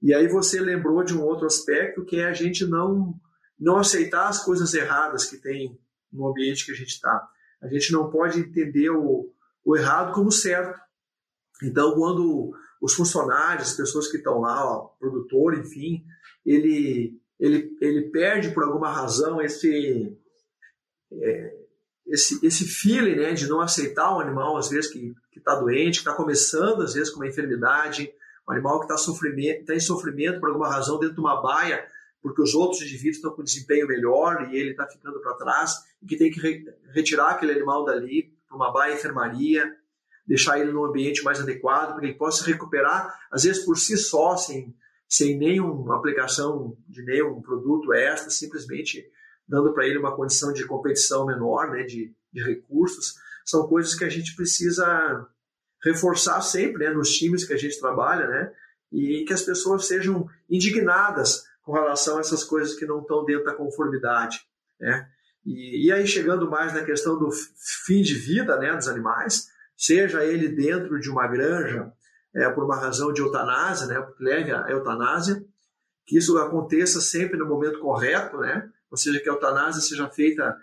E aí você lembrou de um outro aspecto que é a gente não não aceitar as coisas erradas que tem no ambiente que a gente está. A gente não pode entender o, o errado como certo. Então, quando os funcionários, as pessoas que estão lá, ó, produtor, enfim, ele ele, ele perde por alguma razão esse, é, esse, esse feeling né, de não aceitar um animal, às vezes, que está doente, que está começando, às vezes, com uma enfermidade, um animal que está tá em sofrimento por alguma razão dentro de uma baia, porque os outros indivíduos estão com desempenho melhor e ele está ficando para trás, e que tem que re retirar aquele animal dali para uma baia enfermaria, deixar ele num ambiente mais adequado, para que ele possa recuperar, às vezes por si só, sem, sem nenhuma aplicação de nenhum produto extra, simplesmente dando para ele uma condição de competição menor, né, de, de recursos, são coisas que a gente precisa reforçar sempre né, nos times que a gente trabalha, né, e que as pessoas sejam indignadas com relação a essas coisas que não estão dentro da conformidade, né. E, e aí chegando mais na questão do fim de vida, né, dos animais, seja ele dentro de uma granja é, por uma razão de eutanásia, né, porque leve à eutanásia, que isso aconteça sempre no momento correto, né, ou seja, que a eutanásia seja feita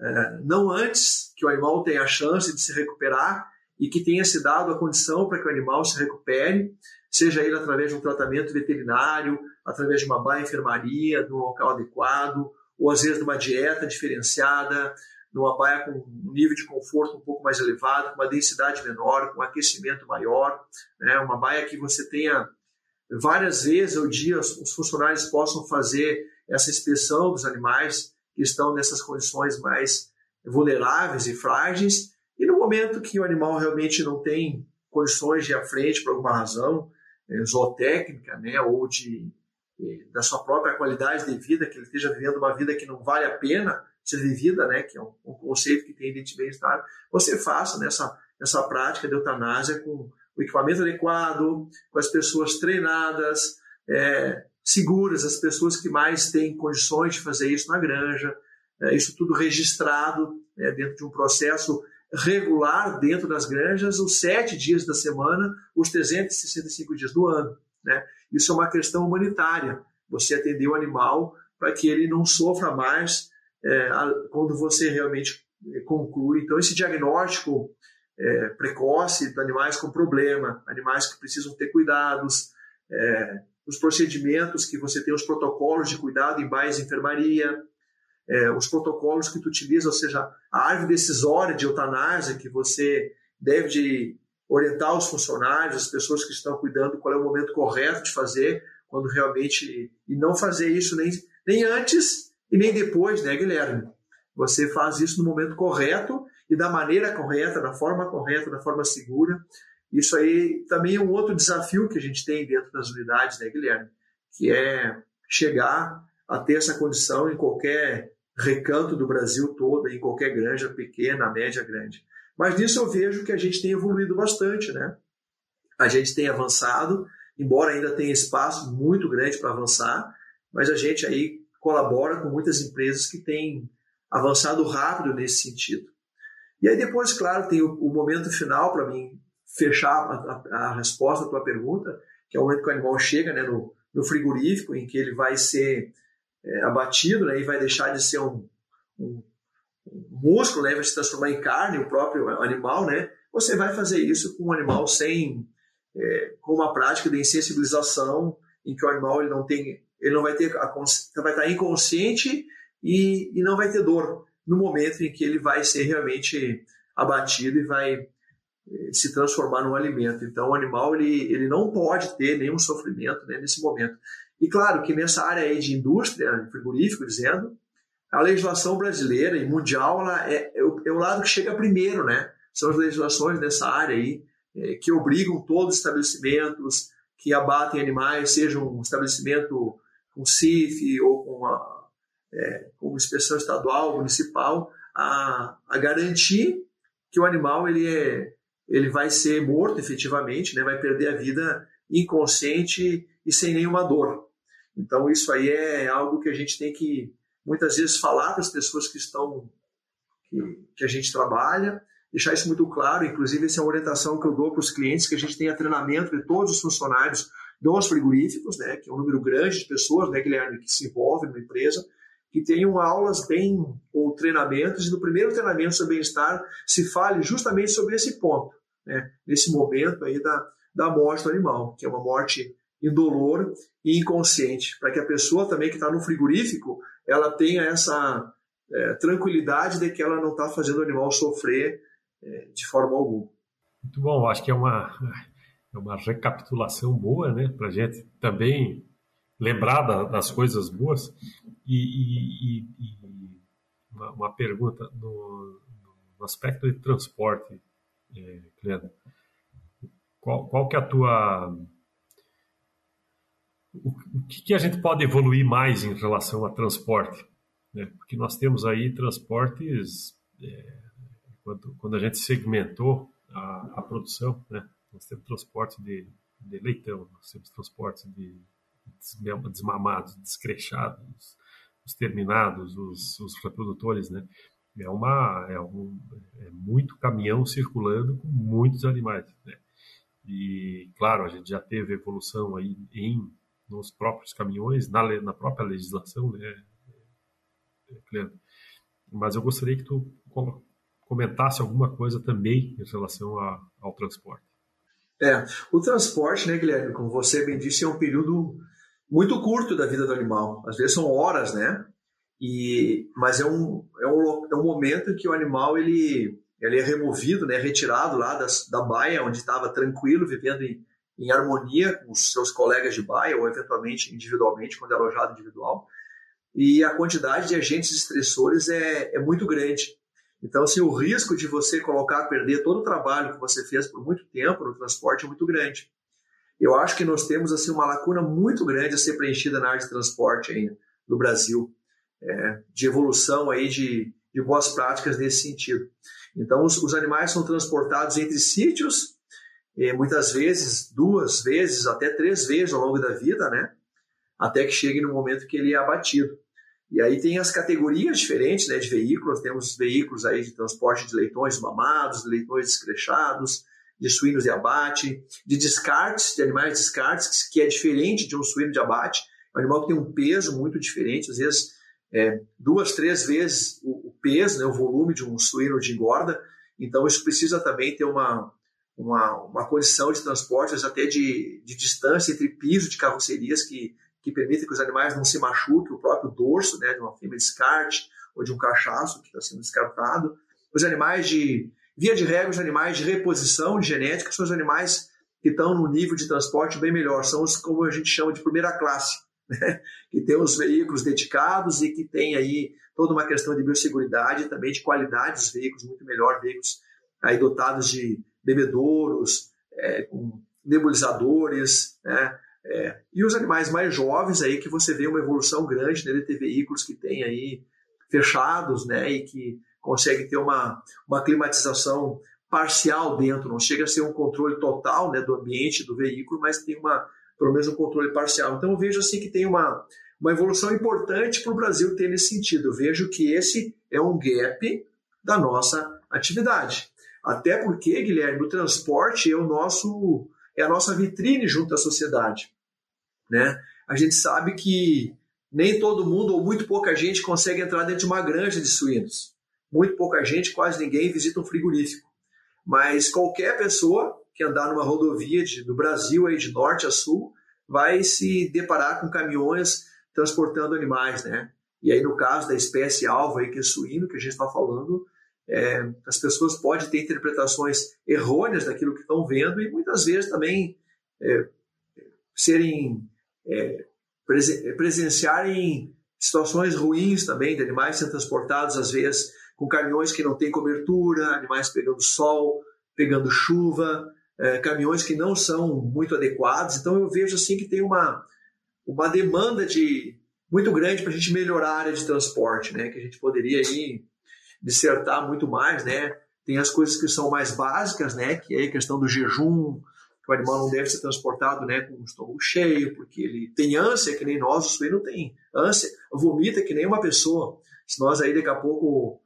é, não antes que o animal tenha a chance de se recuperar e que tenha se dado a condição para que o animal se recupere, seja ele através de um tratamento veterinário, através de uma baia enfermaria, de um local adequado, ou às vezes de uma dieta diferenciada, numa baia com um nível de conforto um pouco mais elevado, com uma densidade menor, com um aquecimento maior, né? uma baia que você tenha várias vezes ao dia os funcionários possam fazer essa inspeção dos animais que estão nessas condições mais vulneráveis e frágeis, e no momento que o animal realmente não tem condições de ir à frente por alguma razão, é, zootécnica, né, ou de, é, da sua própria qualidade de vida, que ele esteja vivendo uma vida que não vale a pena, ser vivida, né, que é um, um conceito que tem dentro de bem-estar, você faça nessa, nessa prática de eutanásia com o equipamento adequado, com as pessoas treinadas, é, seguras, as pessoas que mais têm condições de fazer isso na granja, é, isso tudo registrado é, dentro de um processo regular dentro das granjas, os sete dias da semana, os 365 dias do ano. Né? Isso é uma questão humanitária, você atender o animal para que ele não sofra mais é, quando você realmente é, conclui. Então, esse diagnóstico é, precoce de animais com problema, animais que precisam ter cuidados, é, os procedimentos que você tem, os protocolos de cuidado em bairros de enfermaria, é, os protocolos que tu utiliza, ou seja, a árvore decisória de eutanásia que você deve de orientar os funcionários, as pessoas que estão cuidando, qual é o momento correto de fazer, quando realmente. E não fazer isso nem, nem antes e nem depois, né, Guilherme? Você faz isso no momento correto e da maneira correta, da forma correta, da forma segura. Isso aí também é um outro desafio que a gente tem dentro das unidades, né, Guilherme? Que é chegar a ter essa condição em qualquer recanto do Brasil todo, em qualquer granja pequena, média, grande. Mas nisso eu vejo que a gente tem evoluído bastante, né? A gente tem avançado, embora ainda tenha espaço muito grande para avançar, mas a gente aí colabora com muitas empresas que têm avançado rápido nesse sentido. E aí depois, claro, tem o, o momento final para mim fechar a, a, a, resposta à tua pergunta, que é o momento que o animal chega né, no, no frigorífico, em que ele vai ser é, abatido né, e vai deixar de ser um, um, um músculo, né, vai se transformar em carne, o próprio animal, né? Você vai fazer isso com um animal sem é, com uma prática de insensibilização em que o animal ele não tem, ele não vai ter, a, vai estar inconsciente e, e não vai ter dor no momento em que ele vai ser realmente abatido e vai eh, se transformar num alimento. Então, o animal ele, ele não pode ter nenhum sofrimento né, nesse momento. E claro que nessa área aí de indústria, frigorífico, dizendo, a legislação brasileira e mundial ela é, é, o, é o lado que chega primeiro, né? São as legislações dessa área aí é, que obrigam todos os estabelecimentos que abatem animais, seja um estabelecimento com CIF ou com uma, é, com inspeção estadual, municipal, a, a garantir que o animal ele, é, ele vai ser morto efetivamente, né? vai perder a vida inconsciente e sem nenhuma dor. Então isso aí é algo que a gente tem que muitas vezes falar para as pessoas que estão que, que, a gente trabalha, deixar isso muito claro. Inclusive essa é uma orientação que eu dou para os clientes que a gente tenha treinamento de todos os funcionários dos frigoríficos, né, que é um número grande de pessoas, né, Guilherme, que se envolvem na empresa, que tenham aulas bem ou treinamentos e no primeiro treinamento sobre bem-estar se fale justamente sobre esse ponto, né, nesse momento aí da, da morte do animal, que é uma morte indolor e inconsciente, para que a pessoa também que está no frigorífico ela tenha essa é, tranquilidade de que ela não está fazendo o animal sofrer é, de forma alguma. Muito bom, acho que é uma, é uma recapitulação boa, né, para gente também lembrar da, das coisas boas. E, e, e uma, uma, pergunta no, no, aspecto de transporte, é, Cleandro, qual, qual que é a tua o, que, que, a gente pode evoluir mais em relação a transporte? Né? Porque nós temos aí transportes, é, quando, quando, a gente segmentou a, a produção, né? Nós temos transporte de, de, leitão, nós temos transporte de desmamados, descrechados, os terminados, os, os reprodutores, né? É, uma, é, um, é muito caminhão circulando com muitos animais, né? E, claro, a gente já teve evolução aí em nos próprios caminhões, na, na própria legislação, né, Cleandro? Mas eu gostaria que tu comentasse alguma coisa também em relação a, ao transporte. É, o transporte, né, Guilherme, como você bem disse, é um período muito curto da vida do animal. Às vezes são horas, né? E, mas é um, é, um, é um momento que o animal ele, ele é removido, né, retirado lá das, da baia, onde estava tranquilo, vivendo em, em harmonia com os seus colegas de baia ou eventualmente individualmente, quando é alojado individual. E a quantidade de agentes estressores é, é muito grande. Então, assim, o risco de você colocar, perder todo o trabalho que você fez por muito tempo no transporte é muito grande. Eu acho que nós temos assim uma lacuna muito grande a ser preenchida na área de transporte ainda no Brasil, é, de evolução aí de, de boas práticas nesse sentido. Então, os, os animais são transportados entre sítios muitas vezes, duas vezes, até três vezes ao longo da vida, né? Até que chegue no momento que ele é abatido. E aí tem as categorias diferentes né, de veículos, temos veículos aí de transporte de leitões mamados, de leitões descrechados, de suínos de abate, de descartes, de animais descartes, que é diferente de um suíno de abate, é um animal que tem um peso muito diferente, às vezes é, duas, três vezes o, o peso, né, o volume de um suíno de engorda, então isso precisa também ter uma, uma, uma condição de transportes até de, de distância entre piso de carrocerias que, que permitem que os animais não se machuquem, o próprio dorso né, de uma fêmea descarte ou de um cachaço que está sendo descartado. Os animais de, via de regra, os animais de reposição de genética são os animais que estão no nível de transporte bem melhor, são os como a gente chama de primeira classe, né? que tem os veículos dedicados e que tem aí toda uma questão de biosseguridade e também de qualidade dos veículos, muito melhor, veículos aí dotados de bebedouros, é, com nebulizadores, né? É, e os animais mais jovens aí que você vê uma evolução grande né, de ter veículos que tem aí fechados, né, e que conseguem ter uma, uma climatização parcial dentro, não chega a ser um controle total, né, do ambiente do veículo, mas tem uma pelo menos um controle parcial. Então eu vejo assim que tem uma uma evolução importante para o Brasil ter nesse sentido. Eu vejo que esse é um gap da nossa atividade. Até porque, Guilherme, o transporte é o nosso é a nossa vitrine junto à sociedade, né? A gente sabe que nem todo mundo ou muito pouca gente consegue entrar dentro de uma granja de suínos. Muito pouca gente, quase ninguém visita um frigorífico. Mas qualquer pessoa que andar numa rodovia de, do Brasil aí de norte a sul vai se deparar com caminhões transportando animais, né? E aí no caso da espécie alvo aí que é suíno que a gente está falando, é, as pessoas podem ter interpretações errôneas daquilo que estão vendo e muitas vezes também é, serem é, presenciarem situações ruins também de animais sendo transportados às vezes com caminhões que não têm cobertura, animais pegando sol, pegando chuva, é, caminhões que não são muito adequados. Então eu vejo assim que tem uma, uma demanda de muito grande para a gente melhorar a área de transporte, né? Que a gente poderia aí dissertar muito mais, né? Tem as coisas que são mais básicas, né? Que é a questão do jejum, que o animal não deve ser transportado, né? Com o estômago cheio, porque ele tem ânsia que nem nós, o suíno tem ânsia, vomita que nem uma pessoa. Se nós aí daqui a pouco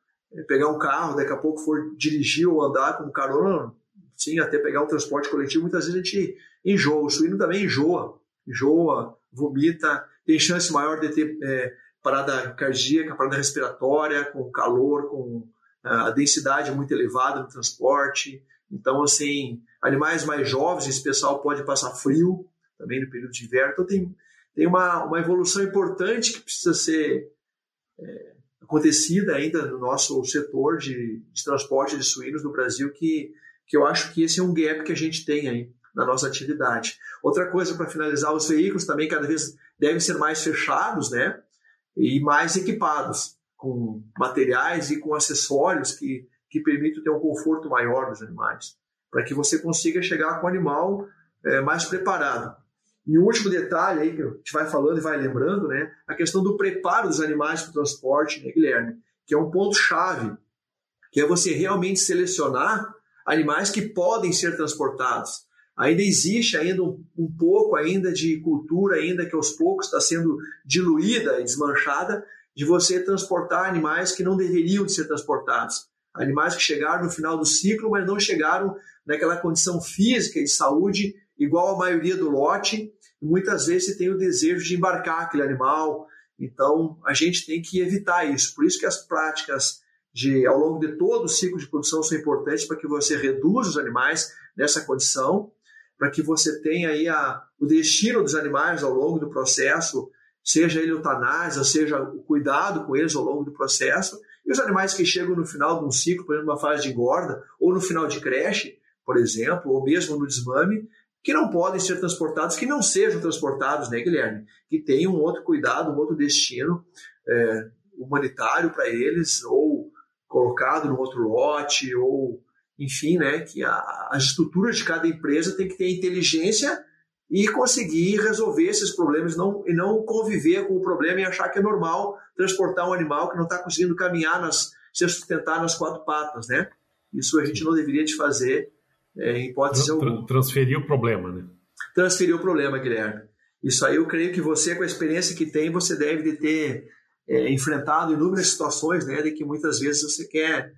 pegar um carro, daqui a pouco for dirigir ou andar com carona, sim, até pegar um transporte coletivo, muitas vezes a gente enjoa. O suíno também enjoa, enjoa, vomita, tem chance maior de ter é, parada cardíaca, parada respiratória, com calor, com a densidade muito elevada no transporte. Então, assim, animais mais jovens, esse pessoal pode passar frio também no período de inverno. Então, tem, tem uma, uma evolução importante que precisa ser é, acontecida ainda no nosso setor de, de, transporte de suínos no Brasil, que, que eu acho que esse é um gap que a gente tem aí na nossa atividade. Outra coisa para finalizar, os veículos também cada vez devem ser mais fechados, né? E mais equipados com materiais e com acessórios que, que permitam ter um conforto maior dos animais, para que você consiga chegar com o animal é, mais preparado. E o último detalhe aí que a gente vai falando e vai lembrando, né, a questão do preparo dos animais para o transporte, né, Guilherme, que é um ponto chave, que é você realmente selecionar animais que podem ser transportados. Ainda existe ainda um, um pouco ainda de cultura ainda que aos poucos está sendo diluída e desmanchada de você transportar animais que não deveriam de ser transportados. Animais que chegaram no final do ciclo, mas não chegaram naquela condição física e saúde igual a maioria do lote, muitas vezes você tem o desejo de embarcar aquele animal. Então, a gente tem que evitar isso. Por isso que as práticas de ao longo de todo o ciclo de produção são importantes para que você reduza os animais nessa condição, para que você tenha aí a, o destino dos animais ao longo do processo, seja ele eutanásia, seja o cuidado com eles ao longo do processo, e os animais que chegam no final de um ciclo, por exemplo, uma fase de engorda, ou no final de creche, por exemplo, ou mesmo no desmame, que não podem ser transportados, que não sejam transportados, né, Guilherme? Que tenham um outro cuidado, um outro destino é, humanitário para eles, ou colocado no outro lote, ou enfim, né, que a, as estruturas de cada empresa tem que ter inteligência e conseguir resolver esses problemas não, e não conviver com o problema e achar que é normal transportar um animal que não está conseguindo caminhar, nas, se sustentar nas quatro patas, né? Isso a gente não deveria de fazer é, em hipótese Tra alguma. Transferir o problema, né? Transferir o problema, Guilherme. Isso aí eu creio que você, com a experiência que tem, você deve de ter é, enfrentado inúmeras situações, né, de que muitas vezes você quer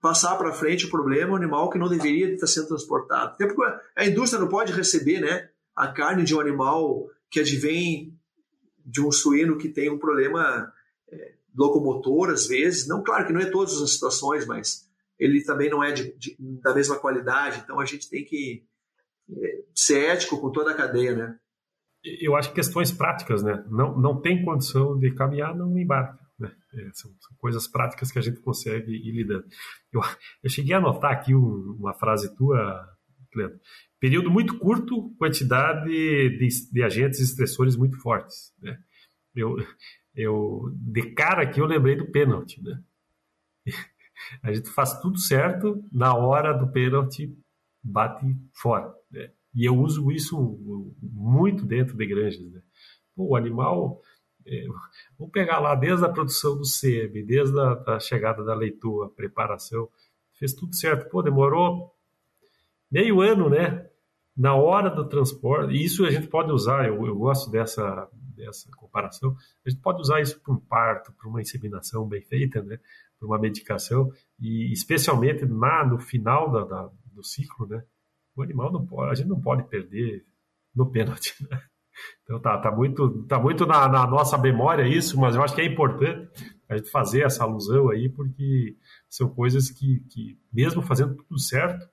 passar para frente o problema, o animal que não deveria estar sendo transportado. Até porque a indústria não pode receber, né, a carne de um animal que advém de um suíno que tem um problema é, locomotor, às vezes. Não, claro que não é todas as situações, mas ele também não é de, de, da mesma qualidade, então a gente tem que é, ser ético com toda a cadeia, né? Eu acho que questões práticas, né? Não, não tem condição de caminhar, não embarca. Né? É, são, são, coisas práticas que a gente consegue ir lidando. Eu, eu cheguei a anotar aqui um, uma frase tua, Cleandro. Período muito curto, quantidade de, de agentes estressores muito fortes. Né? Eu, eu, de cara aqui, eu lembrei do pênalti. Né? A gente faz tudo certo, na hora do pênalti bate fora. Né? E eu uso isso muito dentro de granjas. Né? Pô, o animal, é, vamos pegar lá desde a produção do sebe, desde a da chegada da leitura, preparação, fez tudo certo. Pô, demorou meio ano, né? Na hora do transporte, e isso a gente pode usar, eu, eu gosto dessa, dessa comparação, a gente pode usar isso para um parto, para uma inseminação bem feita, né? por uma medicação, e especialmente na, no final da, da, do ciclo, né? O animal não pode, a gente não pode perder no pênalti, né? Então tá, tá muito, tá muito na, na, nossa memória isso, mas eu acho que é importante a gente fazer essa alusão aí, porque são coisas que, que mesmo fazendo tudo certo,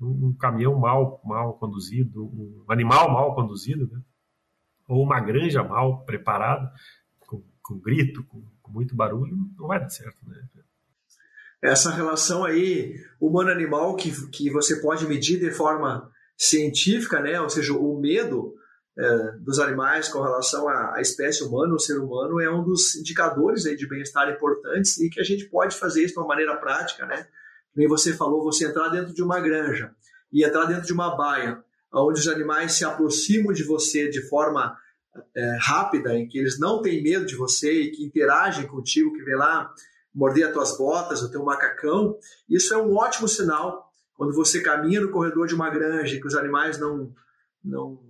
um, um caminhão mal, mal conduzido, um animal mal conduzido, né? Ou uma granja mal preparada, com, com grito, com, com, muito barulho, não vai dar certo. Né? Essa relação aí, humano-animal, que, que você pode medir de forma científica, né? ou seja, o medo é, dos animais com relação à, à, espécie humana, o ser humano, é um dos indicadores aí de bem-estar importantes e que a gente pode fazer isso de uma maneira prática, né? Como você falou, você entrar dentro de uma granja e entrar dentro de uma baia, onde os animais se aproximam de você de forma é, rápida, em que eles não têm medo de você e que interagem contigo, que vem lá morder as tuas botas, o teu macacão, isso é um ótimo sinal quando você caminha no corredor de uma granja que os animais não, não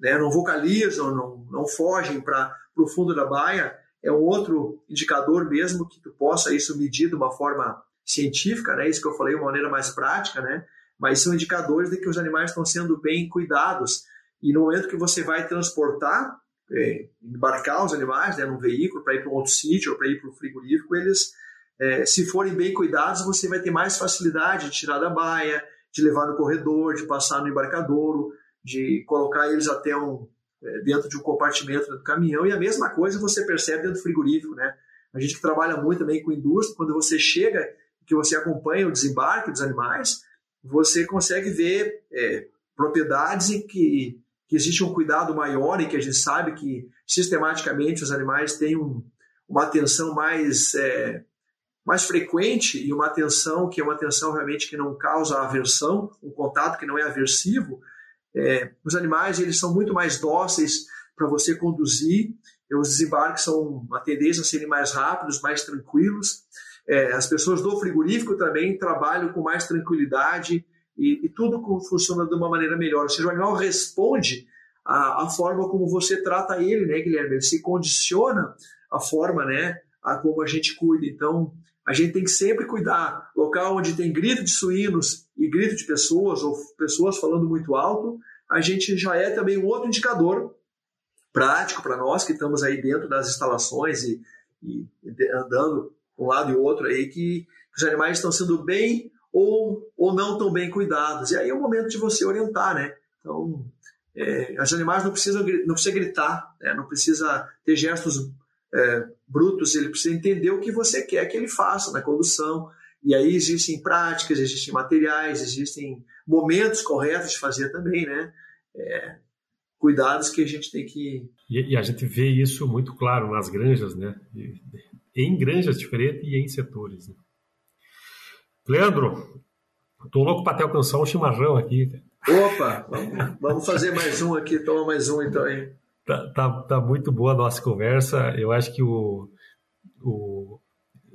né, não vocalizam, não, não fogem para o fundo da baia, é um outro indicador mesmo que tu possa isso medir de uma forma científica, né? Isso que eu falei uma maneira mais prática, né? Mas são indicadores de que os animais estão sendo bem cuidados. E no momento que você vai transportar, é, embarcar os animais né, num veículo para ir para um outro sítio ou para ir para o frigorífico, eles, é, se forem bem cuidados, você vai ter mais facilidade de tirar da baia, de levar no corredor, de passar no embarcadouro de colocar eles até um, é, dentro de um compartimento do caminhão, e a mesma coisa você percebe dentro do frigorífico, né? A gente que trabalha muito também com indústria, quando você chega, que você acompanha o desembarque dos animais, você consegue ver é, propriedades em que, que existe um cuidado maior e que a gente sabe que sistematicamente os animais têm um, uma atenção mais, é, mais frequente e uma atenção que é uma atenção realmente que não causa aversão, um contato que não é aversivo, é, os animais eles são muito mais dóceis para você conduzir, os desembarques são uma tendência a serem mais rápidos, mais tranquilos. É, as pessoas do frigorífico também trabalham com mais tranquilidade e, e, tudo funciona de uma maneira melhor. Ou seja, o animal responde à, forma como você trata ele, né, Guilherme? Ele se condiciona a forma, né, a como a gente cuida. Então, a gente tem que sempre cuidar. Local onde tem grito de suínos e grito de pessoas, ou pessoas falando muito alto, a gente já é também um outro indicador prático para nós que estamos aí dentro das instalações e, e andando um lado e outro aí, que, os animais estão sendo bem ou, ou não tão bem cuidados. E aí é o momento de você orientar, né? Então, é, os animais não precisam não precisa gritar, né? não precisa ter gestos é, brutos, ele precisa entender o que você quer que ele faça na condução. E aí existem práticas, existem materiais, existem momentos corretos de fazer também, né? É, cuidados que a gente tem que. E, e, a gente vê isso muito claro nas granjas, né? Em granjas diferentes e em setores. Né? Leandro, tô louco para até alcançar um chimarrão aqui. Opa, vamos, vamos fazer mais um aqui, toma mais um então aí. Tá, tá, tá, muito boa a nossa conversa. Eu acho que o, o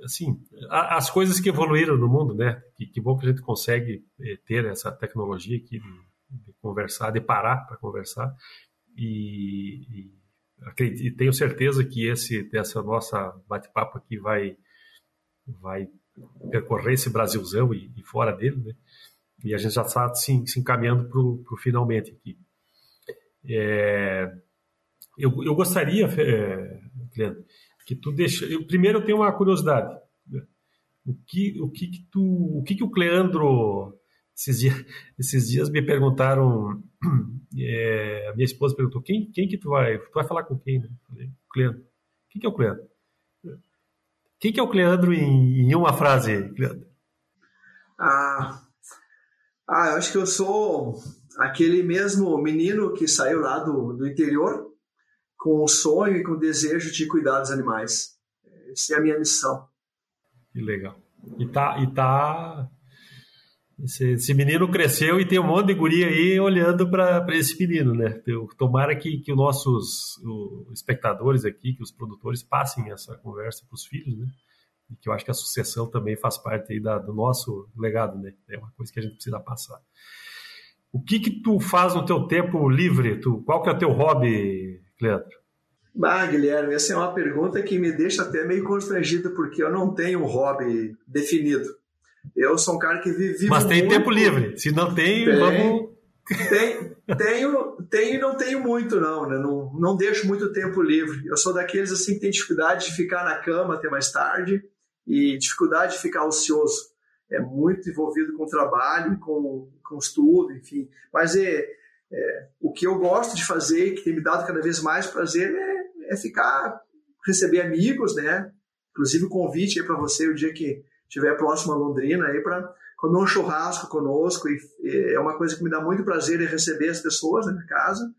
assim, a, as coisas que evoluíram no mundo, né? Que, que bom que a gente consegue eh, ter essa tecnologia aqui de, de conversar, de parar para conversar. E, e, e, tenho certeza que esse dessa nossa bate-papo aqui vai vai percorrer esse Brasilzão e, e, fora dele, né? E a gente já está se, se encaminhando para o finalmente aqui. É, eu, eu gostaria, é, que tu deixa. Eu, primeiro eu tenho uma curiosidade. O que o que, que tu o que, que o Cleandro esses dias, esses dias me perguntaram é, a minha esposa perguntou quem quem que tu vai tu vai falar com quem né? falei Cleandro quem que é o Cleandro quem que é o Cleandro em, em uma frase Cleandro ah ah eu acho que eu sou aquele mesmo menino que saiu lá do, do interior com o sonho e com o desejo de cuidar dos animais. Essa é a minha missão. Que legal. E tá. E tá... Esse, esse menino cresceu e tem um monte de guria aí olhando para esse menino, né? Eu, tomara que, que os nossos os espectadores aqui, que os produtores passem essa conversa para os filhos, né? E que eu acho que a sucessão também faz parte aí da, do nosso legado, né? É uma coisa que a gente precisa passar. O que que tu faz no teu tempo livre? Tu, qual que é o teu hobby, Leandro? Ah, Guilherme, essa é uma pergunta que me deixa até meio constrangido, porque eu não tenho um hobby definido. Eu sou um cara que vive. Mas tem muito... tempo livre. Se não tem, tem vamos. Tem, tenho, tenho e não tenho muito, não, né? não. Não deixo muito tempo livre. Eu sou daqueles assim que tem dificuldade de ficar na cama até mais tarde e dificuldade de ficar ocioso. é muito envolvido com trabalho, com, com estudo, enfim. Mas é, é, o que eu gosto de fazer, que tem me dado cada vez mais prazer, é, é ficar, receber amigos, né? Inclusive o convite aí para você o dia que estiver próximo a Londrina aí para comer um churrasco conosco e, é uma coisa que me dá muito prazer em receber as pessoas na minha casa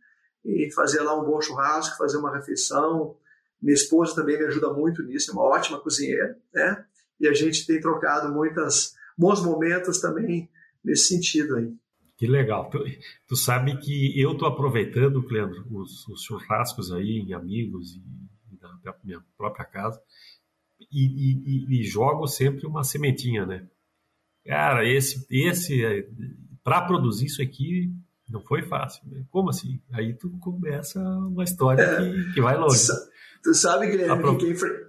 e fazer lá um bom churrasco, fazer uma refeição. Minha esposa também me ajuda muito nisso, é uma ótima cozinheira, né? E a gente tem trocado muitos bons momentos também nesse sentido aí. Que legal. Tu, tu sabe que eu estou aproveitando, Cleandro, os, os, churrascos aí em amigos e, e na minha própria casa e, e, e, jogo sempre uma sementinha, né? Cara, esse, esse para produzir isso aqui não foi fácil. Né? Como assim? Aí tu começa uma história é, que, que vai longe. Tu sabe, Guilherme, pro... que quem, fre...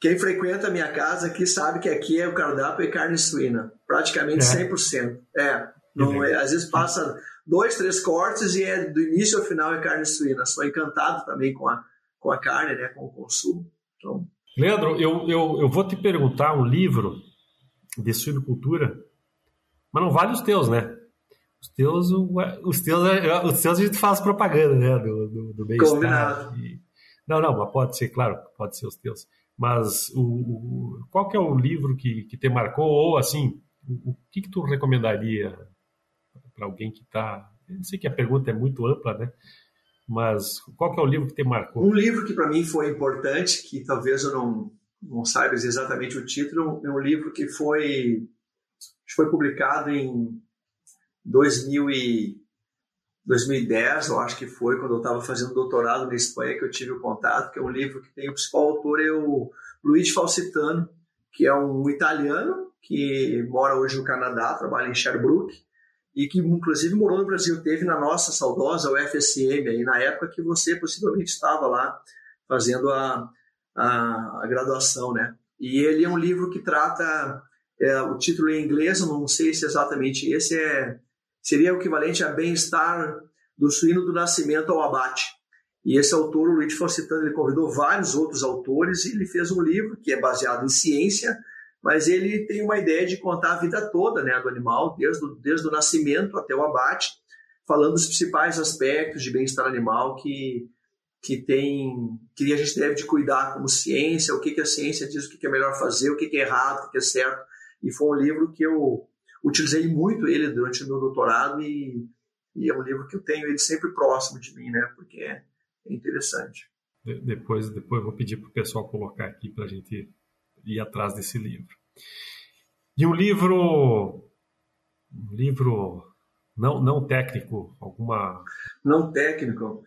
quem frequenta a minha casa aqui sabe que aqui é o cardápio é carne suína, praticamente é. 100%. É, não é, às vezes passa dois, três cortes e é do início ao final é carne suína. Sou encantado também com a, com a carne, né, com o consumo. Então... Leandro, eu, eu, eu vou te perguntar um livro de suinocultura, mas não vale os teus, né? Os teus, os teus, os teus a gente faz propaganda, né? Do, do, do bem-estar. Não, não, mas pode ser, claro, pode ser os teus. Mas o, o qual que é o livro que, que te marcou? Ou assim, o, o que, que tu recomendaria para alguém que está. Eu sei que a pergunta é muito ampla, né? Mas qual que é o livro que te marcou? Um livro que para mim foi importante, que talvez eu não, não saiba exatamente o título, é um livro que foi, foi publicado em 2000 e 2010, eu acho que foi, quando eu estava fazendo doutorado na Espanha, que eu tive o contato, que é um livro que tem o principal autor é o Luigi Falsitano, que é um italiano que mora hoje no Canadá, trabalha em Sherbrooke, e que inclusive morou no Brasil, teve na nossa saudosa UFSM, aí, na época que você possivelmente estava lá fazendo a, a, a graduação, né? E ele é um livro que trata, é, o título em inglês, não sei se exatamente esse, é, seria o equivalente a bem-estar do suíno do nascimento ao abate. E esse autor, o Luigi Fawcetano, ele convidou vários outros autores e ele fez um livro que é baseado em ciência, mas ele tem uma ideia de contar a vida toda né, do animal, desde, o, desde o nascimento até o abate, falando dos principais aspectos de bem-estar animal que, que tem que a gente deve de cuidar como ciência, o que, que a ciência diz, o que, que é melhor fazer, o que, que é errado, o que, que é certo. E foi um livro que eu utilizei muito ele durante o meu doutorado e, e é um livro que eu tenho ele sempre próximo de mim, né? Porque é, é interessante. De, depois, depois eu vou pedir para o pessoal colocar aqui para a gente ir atrás desse livro. E um livro, um livro não, não técnico, alguma... Não técnico.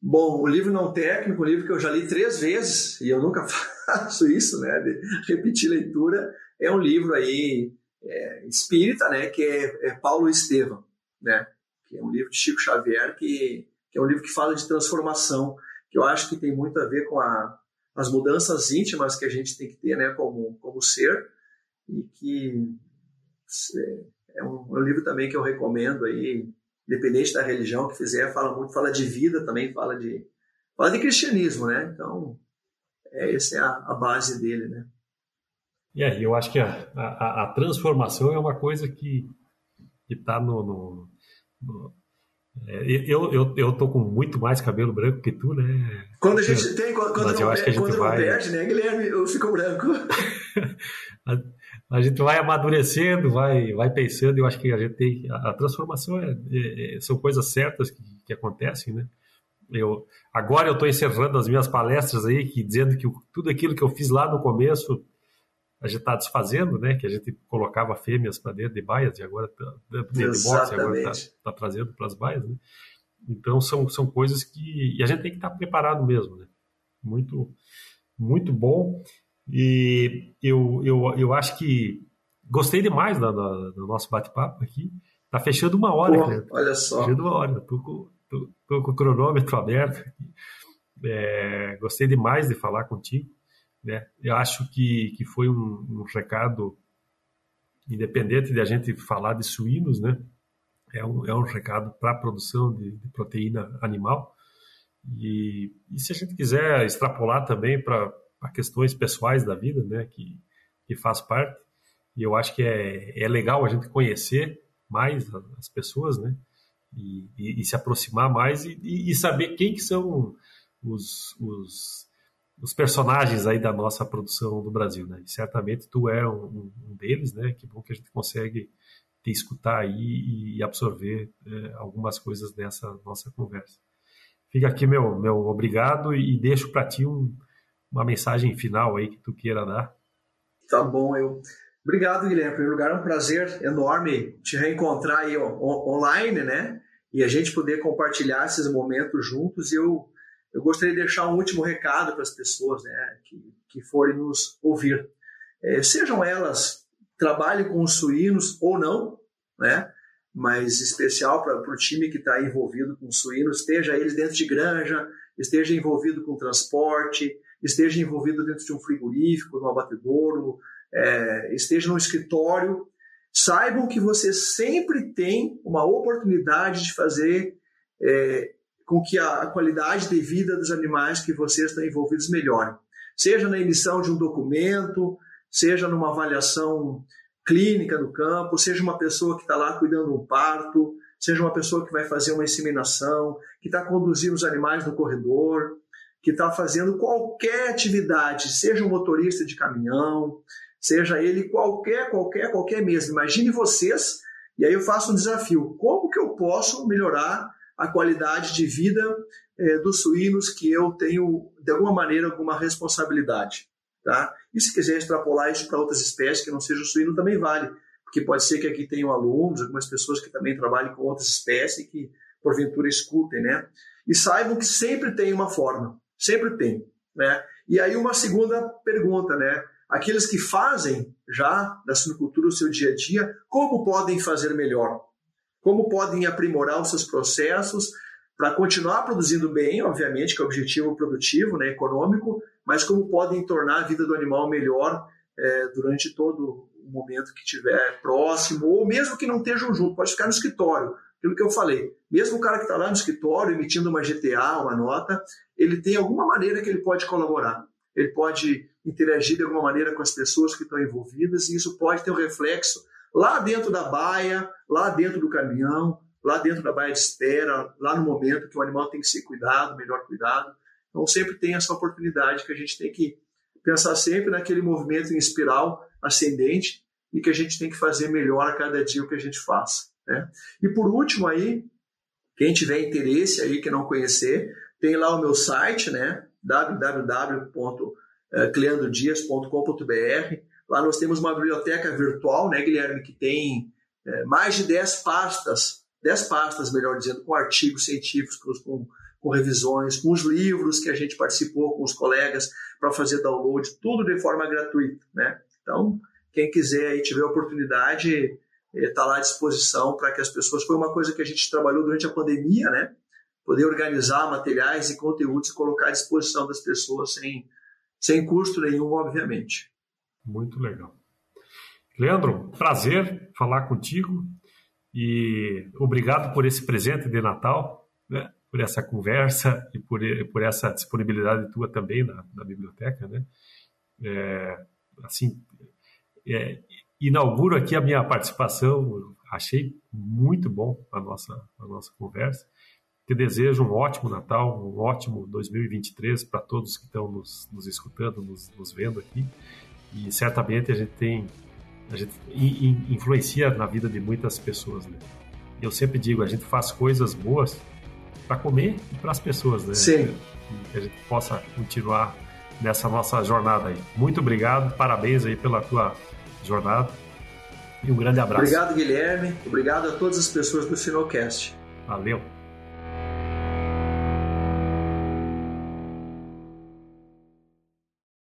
Bom, o livro não técnico, um livro que eu já li três vezes, e eu nunca faço isso, né, de repetir leitura, é um livro aí é, espírita, né, que é, é, Paulo Estevam, né, que é um livro de Chico Xavier, que, que, é um livro que fala de transformação, que eu acho que tem muito a ver com a, as mudanças íntimas que a gente tem que ter, né, como, como ser, e que é, um, é um livro também que eu recomendo aí, independente da religião que fizer, fala muito, fala de vida também, fala de, fala de cristianismo, né, então, é, essa é a, a base dele, né. E aí, eu acho que a, a, a transformação é uma coisa que está no, no, no eu, eu, eu tô com muito mais cabelo branco que tu, né? Quando a gente tem, quando, quando não, perde, quando vai... perde, né, Guilherme? Eu fico branco. a, a, gente vai amadurecendo, vai, vai pensando, eu acho que a gente tem. A, a transformação é, é, é são coisas certas que, que acontecem, né? Eu, agora eu estou encerrando as minhas palestras aí, que, dizendo que tudo aquilo que eu fiz lá no começo a gente está desfazendo, né? Que a gente colocava fêmeas para dentro de baias e agora tá, de boxe, agora está tá trazendo para as baias, né? Então são, são coisas que e a gente tem que estar tá preparado mesmo, né? Muito muito bom e eu, eu, eu acho que gostei demais do, do, do nosso bate-papo aqui. Tá fechando uma hora, Pô, Olha só. Fechando uma hora. Tô com, tô, tô com o cronômetro aberto. É, gostei demais de falar contigo. Né? Eu acho que, que foi um, um recado, independente de a gente falar de suínos, né? é, um, é um recado para a produção de, de, proteína animal. E, e, se a gente quiser extrapolar também para questões pessoais da vida, né? que, que faz parte, E eu acho que é, é legal a gente conhecer mais as pessoas, né? E, e, e se aproximar mais e, e, saber quem que são os, os, os, personagens aí da nossa produção do Brasil, né? E certamente tu é um, um, deles, né? Que bom que a gente consegue te escutar aí e absorver é, algumas coisas dessa nossa conversa. Fica aqui meu, meu obrigado e deixo para ti um, uma mensagem final aí que tu queira dar. Tá bom, eu Obrigado, Guilherme. Em primeiro lugar, é um prazer enorme te reencontrar aí online, né? E a gente poder compartilhar esses momentos juntos. Eu, eu gostaria de deixar um último recado para as pessoas né, que, que forem nos ouvir. É, sejam elas, trabalhem com os suínos ou não, né? mas especial para o time que está envolvido com suínos, esteja eles dentro de granja, esteja envolvido com transporte, esteja envolvido dentro de um frigorífico, no abatedouro, é, esteja no escritório, saibam que você sempre tem uma oportunidade de fazer é, com que a qualidade de vida dos animais que vocês estão envolvidos melhore. Seja na emissão de um documento, seja numa avaliação clínica do campo, seja uma pessoa que está lá cuidando de um parto, seja uma pessoa que vai fazer uma inseminação, que está conduzindo os animais no corredor, que está fazendo qualquer atividade, seja um motorista de caminhão, seja ele qualquer, qualquer, qualquer mesmo. Imagine vocês, e aí eu faço um desafio: como que eu posso melhorar a qualidade de vida é, dos suínos que eu tenho, de alguma maneira, alguma responsabilidade? Tá? E se quiser extrapolar isso para outras espécies que não seja o suíno, também vale, porque pode ser que aqui tenham alunos, algumas pessoas que também trabalhem com outras espécies que porventura escutem, né? E saibam que sempre tem uma forma, sempre tem, né? E aí uma segunda pergunta, né? aqueles que fazem já da suinocultura o seu dia a dia, como podem fazer melhor? Como podem aprimorar os seus processos para continuar produzindo bem, obviamente, que é o objetivo produtivo, né, econômico, mas como podem tornar a vida do animal melhor é, durante todo o momento que estiver próximo, ou mesmo que não estejam junto, pode ficar no escritório. Aquilo que eu falei, mesmo o cara que está lá no escritório emitindo uma GTA, uma nota, ele tem alguma maneira que ele pode colaborar. Ele pode interagir de alguma maneira com as pessoas que estão envolvidas, e isso pode ter um reflexo lá dentro da baia, lá dentro do caminhão, lá dentro da baia de espera, lá no momento que o animal tem que ser cuidado, melhor cuidado. Então sempre tem essa oportunidade que a gente tem que pensar sempre naquele movimento em espiral ascendente e que a gente tem que fazer melhor a cada dia o que a gente faz. Né? E por último aí, quem tiver interesse aí, que não conhecer, tem lá o meu site, né? www cleandrodias.com.br. Lá nós temos uma biblioteca virtual, né, Guilherme, que tem é, mais de 10 pastas, 10 pastas, melhor dizendo, com artigos científicos, com, com revisões, com os livros que a gente participou com os colegas para fazer download, tudo de forma gratuita, né? Então, quem quiser e tiver oportunidade, está é, lá à disposição para que as pessoas. Foi uma coisa que a gente trabalhou durante a pandemia, né? Poder organizar materiais e conteúdos e colocar à disposição das pessoas sem, sem custo nenhum, obviamente. Muito legal. Leandro, prazer falar contigo e obrigado por esse presente de Natal, né? por essa conversa e por, por essa disponibilidade tua também na, na biblioteca. Né? É, assim, é, inauguro aqui a minha participação, achei muito bom a nossa, a nossa conversa te desejo um ótimo Natal, um ótimo 2023 para todos que estão nos, nos escutando, nos, nos, vendo aqui. E certamente a gente tem, a gente influencia na vida de muitas pessoas. Né? Eu sempre digo, a gente faz coisas boas para comer e para as pessoas, né? Sim. E que a gente possa continuar nessa nossa jornada aí. Muito obrigado, parabéns aí pela tua jornada e um grande abraço. Obrigado, Guilherme. Obrigado a todas as pessoas do Sinocast. Valeu.